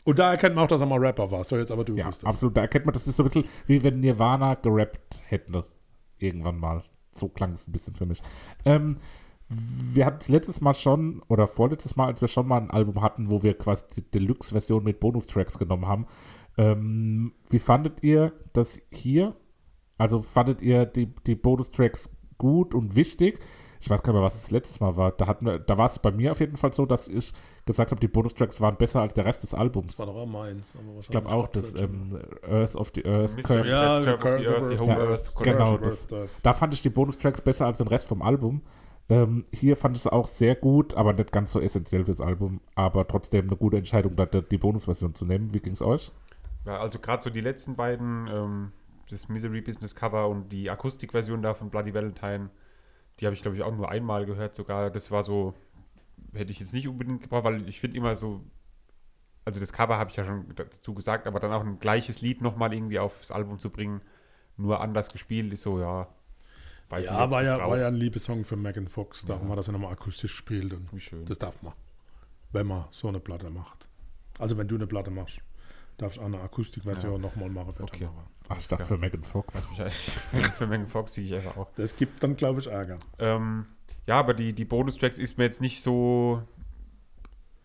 Und da erkennt man auch, dass er mal Rapper war. So, jetzt aber du Ja, bist absolut. Da erkennt man, das ist so ein bisschen wie wenn Nirvana gerappt hätte. Irgendwann mal. So klang es ein bisschen für mich. Ähm, wir hatten es letztes Mal schon, oder vorletztes Mal, als wir schon mal ein Album hatten, wo wir quasi die Deluxe-Version mit Bonustracks genommen haben. Ähm, wie fandet ihr das hier? Also fandet ihr die, die Bonustracks gut und wichtig? Ich weiß gar nicht mehr, was das letztes Mal war. Da, hatten wir, da war es bei mir auf jeden Fall so, dass ich gesagt habe, die Bonustracks waren besser als der Rest des Albums. war doch auch meins. aber was Ich glaube auch, das ähm, Earth of the Earth. Curve. Ja, Curve of the Curve Earth, of the the Whole Earth. Earth. Genau, Curve das- of the- Da fand ich die Bonustracks besser als den Rest vom Album. Ähm, hier fand ich es auch sehr gut, aber nicht ganz so essentiell fürs Album. Aber trotzdem eine gute Entscheidung, da die die Bonusversion zu nehmen. Wie ging es euch? Ja, also gerade so die letzten beiden, ähm, das Misery Business Cover und die Akustikversion da von Bloody Valentine, die habe ich glaube ich auch nur einmal gehört sogar. Das war so, hätte ich jetzt nicht unbedingt gebraucht, weil ich finde immer so, also das Cover habe ich ja schon dazu gesagt, aber dann auch ein gleiches Lied nochmal irgendwie aufs Album zu bringen, nur anders gespielt, ist so, ja, weiß Ja, ob war ja, war ja ein Liebessong für Megan Fox. Darum hat er es ja nochmal akustisch gespielt. Und Wie schön. Das darf man. Wenn man so eine Platte macht. Also, wenn du eine Platte machst, darfst du auch eine Akustikversion Ja. nochmal machen für Okay. Tamara. Ach, ich dachte für Megan Fox. *laughs* Für Megan Fox sehe ich einfach auch. Das gibt dann, glaube ich, Ärger. Ähm, ja, aber die, die Bonustracks ist mir jetzt nicht so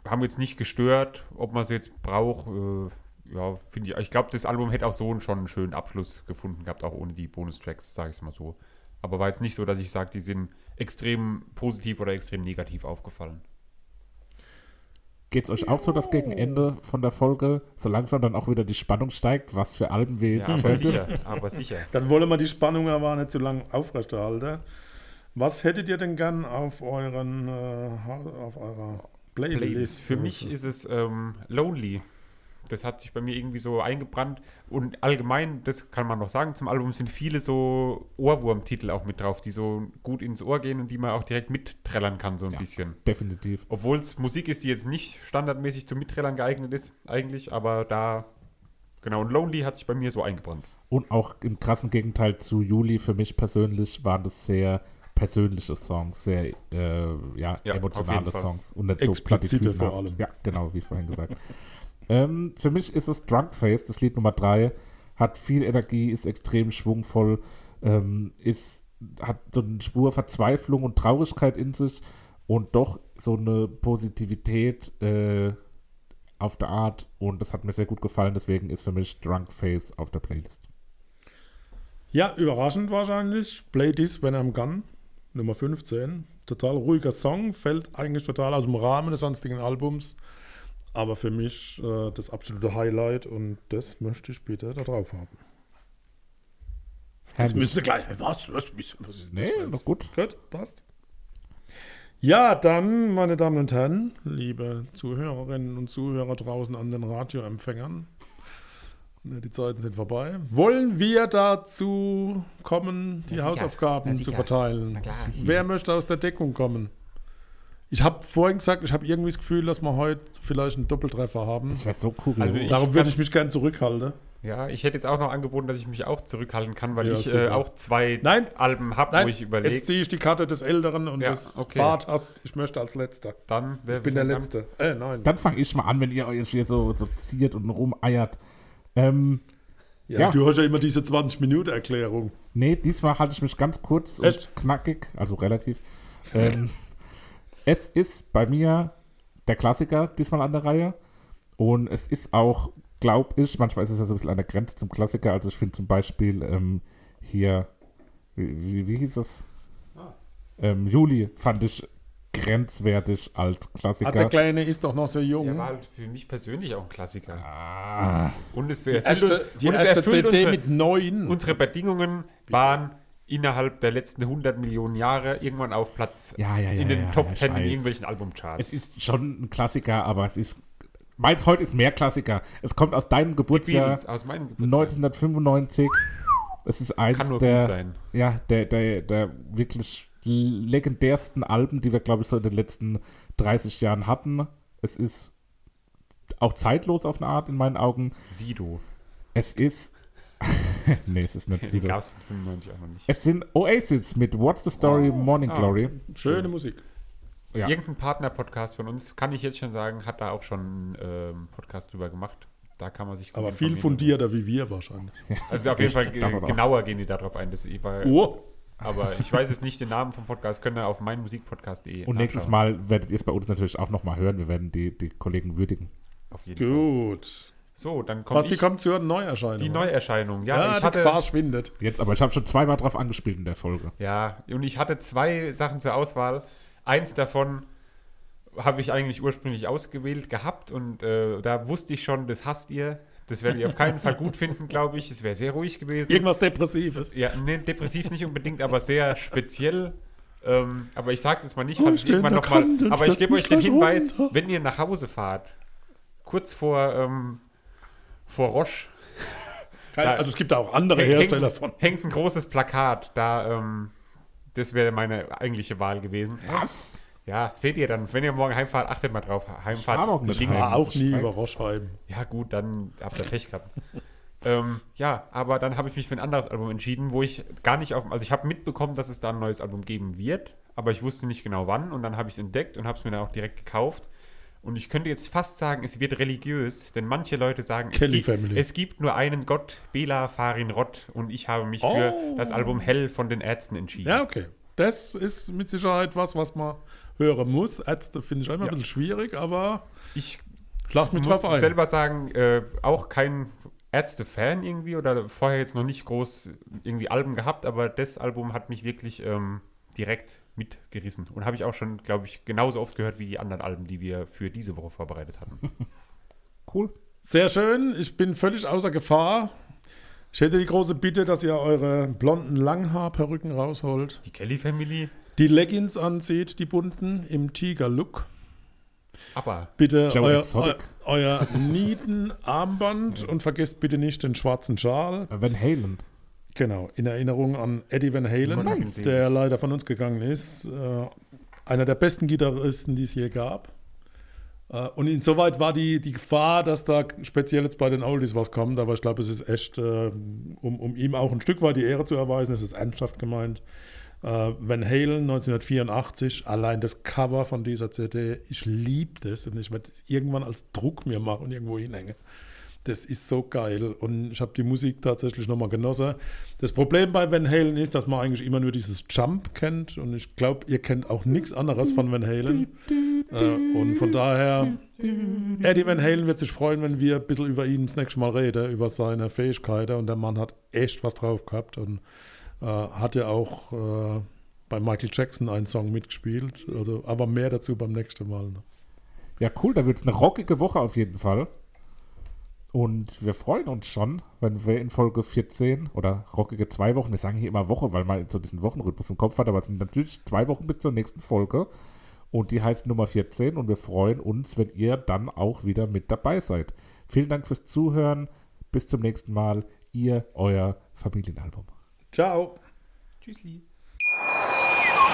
haben jetzt nicht gestört, ob man sie jetzt braucht. Äh, ja, finde ich. Ich glaube, das Album hätte auch so schon einen schönen Abschluss gefunden gehabt, auch ohne die Bonustracks, sage ich es mal so. Aber war jetzt nicht so, dass ich sage, die sind extrem positiv oder extrem negativ aufgefallen. Geht es euch auch so, dass gegen Ende von der Folge so langsam dann auch wieder die Spannung steigt, was für Alben wir Ja, aber sicher, aber sicher. *laughs* Dann wollen wir die Spannung aber nicht zu lange aufrechterhalten. Was hättet ihr denn gern auf euren äh, auf eurer Playlist? Playlist. Für mich ist es ähm, Lonely. Das hat sich bei mir irgendwie so eingebrannt. Und allgemein, das kann man noch sagen, zum Album sind viele so Ohrwurmtitel auch mit drauf, die so gut ins Ohr gehen und die man auch direkt mitträllern kann, so ein Ja. bisschen. Definitiv. Obwohl es Musik ist, die jetzt nicht standardmäßig zum Mitträllern geeignet ist, eigentlich, aber da, genau, und Lonely hat sich bei mir so eingebrannt. Und auch im krassen Gegenteil zu Juli, für mich persönlich waren das sehr persönliche Songs, sehr äh, ja, Ja, emotionale. Songs. Und nicht so Explizite vor allem. Ja, genau, wie vorhin gesagt. *laughs* ähm, für mich ist es Drunk Face, das Lied Nummer 3, hat viel Energie, ist extrem schwungvoll, ähm, ist, hat so eine Spur Verzweiflung und Traurigkeit in sich und doch so eine Positivität äh, auf der Art und das hat mir sehr gut gefallen, deswegen ist für mich Drunk Face auf der Playlist. Ja, überraschend wahrscheinlich. Play This When I'm Gone, Nummer 15. Total ruhiger Song, fällt eigentlich total aus dem Rahmen des sonstigen Albums. Aber für mich äh, das absolute Highlight und das möchte ich bitte da drauf haben. Jetzt müsst ihr gleich, was, was, was, was ist Nee, das? noch gut. Gut, passt. Ja, dann, meine Damen und Herren, liebe Zuhörerinnen und Zuhörer draußen an den Radioempfängern, ne, die Zeiten sind vorbei. Wollen wir dazu kommen, die. Hausaufgaben zu verteilen? Wer möchte aus der Deckung kommen? Ich habe vorhin gesagt, ich habe irgendwie das Gefühl, dass wir heute vielleicht einen Doppeltreffer haben. Das wäre so cool. Also Darum würde ich mich gern zurückhalten. Ja, ich hätte jetzt auch noch angeboten, dass ich mich auch zurückhalten kann, weil Ja, ich äh, auch zwei Nein. Alben habe, wo ich überlege. jetzt ziehe ich die Karte des Älteren und Ja, des okay. Vaters. Ich möchte als Letzter. Dann wer Ich bin der? Letzte. Äh, nein. Dann fange ich mal an, wenn ihr euch hier so, so ziert und rumeiert. Ähm, Ja, Ja. Du hast ja immer diese 20-Minuten-Erklärung. nee, diesmal halte ich mich ganz kurz Echt? und knackig, also relativ. Ähm, *laughs* es ist bei mir der Klassiker diesmal an der Reihe. Und es ist auch, glaube ich, manchmal ist es ja so ein bisschen an der Grenze zum Klassiker. Also ich finde zum Beispiel ähm, hier, wie, wie, wie hieß es? Ähm, Juli fand ich grenzwertig als Ah, der Klassiker. Kleine ist doch noch so jung. Der war halt für mich persönlich auch ein Klassiker. Ah, Und es die erfüllt, erste, die und es erste erfüllt CD unsere, mit neun. unsere Bedingungen waren innerhalb der letzten 100 Millionen Jahre irgendwann auf Platz Ja, ja, ja, in den Top ich 10 in irgendwelchen Albumcharts. Es ist schon ein Klassiker, aber es ist. Meins heute ist mehr Klassiker. Es kommt aus deinem Geburtsjahr Beatles aus meinem Geburtstag. 1995. Es ist eins Kann nur der, gut sein. Ja, der, der, der wirklich legendärsten Alben, die wir, glaube ich, so in den letzten 30 Jahren hatten. Es ist auch zeitlos auf eine Art in meinen Augen. Sido. Es ist. *laughs* nee, es ist nicht Sido. gab es von 95 auch noch nicht. Es sind Oasis mit What's the Story Morning Ah. Glory. Schöne Musik. Ja. Irgendein Partner-Podcast von uns, kann ich jetzt schon sagen, hat da auch schon einen ähm, Podcast drüber gemacht. Da kann man sich gut Aber viel fundierter wie wir wahrscheinlich. *laughs* Also auf jeden Fall auch. genauer gehen die darauf ein. Das war, Oh, Aber ich weiß jetzt nicht den Namen vom Podcast, könnt ihr auf meinmusikpodcast.de Und nächstes. Mal werdet ihr es bei uns natürlich auch nochmal hören. Wir werden die, die Kollegen würdigen. Auf jeden Fall. gut. So, dann kommt Basti ich, kommt zur Neuerscheinung. die Neuerscheinung. Ja, Ja, ich die hatte, Gefahr schwindet. Jetzt, aber ich habe schon zweimal drauf angespielt in der Folge. Ja, und ich hatte zwei Sachen zur Auswahl. Eins davon habe ich eigentlich ursprünglich ausgewählt gehabt und äh, da wusste ich schon, das hasst ihr. Das werdet ihr auf keinen Fall gut finden, glaube ich. Es wäre sehr ruhig gewesen. Irgendwas Depressives. Ja, nee, depressiv nicht unbedingt, aber sehr speziell. Ähm, aber ich sag's jetzt mal nicht, falls ich irgendwann nochmal. Aber ich gebe euch den Hinweis, runter. wenn ihr nach Hause fahrt, kurz vor, ähm, vor Roche, Kein, Ja. also es gibt da auch andere hängt, Hersteller von. hängt ein großes Plakat. Da, ähm, das wäre meine eigentliche Wahl gewesen. Ja, seht ihr dann, wenn ihr morgen heimfahrt, achtet mal drauf. Heimfahrt. fahr auch nicht. War auch nie über Roschheim. Ja, gut, dann habt ihr Pech gehabt. *laughs* ähm, ja, aber dann habe ich mich für ein anderes Album entschieden, wo ich gar nicht auf. Also, ich habe mitbekommen, dass es da ein neues Album geben wird, aber ich wusste nicht genau wann und dann habe ich es entdeckt und habe es mir dann auch direkt gekauft. Und ich könnte jetzt fast sagen, es wird religiös, denn manche Leute sagen, es gibt, es gibt nur einen Gott, Bela Farin Rott, und ich habe mich für Oh. das Album Hell von den Ärzten entschieden. Ja, okay. Das ist mit Sicherheit was, was man hören muss. Ärzte finde ich immer ein Ja. bisschen schwierig, aber Ich schlag mich muss drauf ein. selber sagen, äh, auch kein Ärzte-Fan irgendwie oder vorher jetzt noch nicht groß irgendwie Alben gehabt, aber das Album hat mich wirklich ähm, direkt mitgerissen. Und habe ich auch schon, glaube ich, genauso oft gehört wie die anderen Alben, die wir für diese Woche vorbereitet hatten. *laughs* Cool. Sehr schön. Ich bin völlig außer Gefahr. Ich hätte die große Bitte, dass ihr eure blonden Langhaarperücken rausholt. Die Kelly Family, Die Leggings anzieht, die bunten, im Tiger-Look. aber Bitte euer, eu, euer Nieten-Armband und vergesst bitte nicht den schwarzen Schal. Van Halen. Genau, in Erinnerung an Eddie Van Halen, der leider von uns gegangen ist. Äh, einer der besten Gitarristen, die es je gab. Äh, und insoweit war die, die Gefahr, dass da speziell jetzt bei den Oldies was kommt, aber ich glaube, es ist echt, äh, um, um ihm auch ein Stück weit die Ehre zu erweisen, es ist ernsthaft gemeint. Äh, Van Halen 1984, allein das Cover von dieser CD, ich liebe das und ich werde irgendwann als Druck mir machen und irgendwo hinhängen. Das ist so geil und ich habe die Musik tatsächlich nochmal genossen. Das Problem bei Van Halen ist, dass man eigentlich immer nur dieses Jump kennt und ich glaube, ihr kennt auch nichts anderes von Van Halen. Äh, und von daher, Eddie Van Halen wird sich freuen, wenn wir ein bisschen über ihn das nächste Mal reden, über seine Fähigkeiten und der Mann hat echt was drauf gehabt und äh, hat ja auch äh, bei Michael Jackson einen Song mitgespielt, also aber mehr dazu beim nächsten Mal. Ja, cool. Da wird es eine rockige Woche auf jeden Fall. Und wir freuen uns schon, wenn wir in Folge 14 oder rockige zwei Wochen, wir sagen hier immer Woche, weil man so diesen Wochenrhythmus im Kopf hat, aber es sind natürlich zwei Wochen bis zur nächsten Folge. Und die heißt Nummer 14 und wir freuen uns, wenn ihr dann auch wieder mit dabei seid. Vielen Dank fürs Zuhören. Bis zum nächsten Mal. Ihr, euer Familienalbum. Ciao! Tschüssli.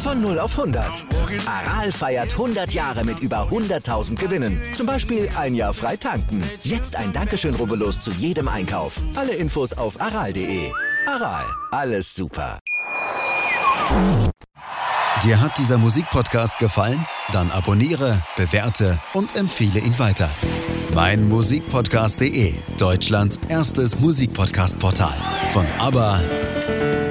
Von 0 auf 100. Aral feiert 100 Jahre mit über 100.000 Gewinnen. Zum Beispiel ein Jahr frei tanken. Jetzt ein Dankeschön, rubbellos zu jedem Einkauf. Alle Infos auf aral.de. Aral, alles super. Dir hat dieser Musikpodcast gefallen? Dann abonniere, bewerte und empfehle ihn weiter. Mein Musikpodcast.de, Deutschlands erstes Musikpodcast-Portal. Von ABBA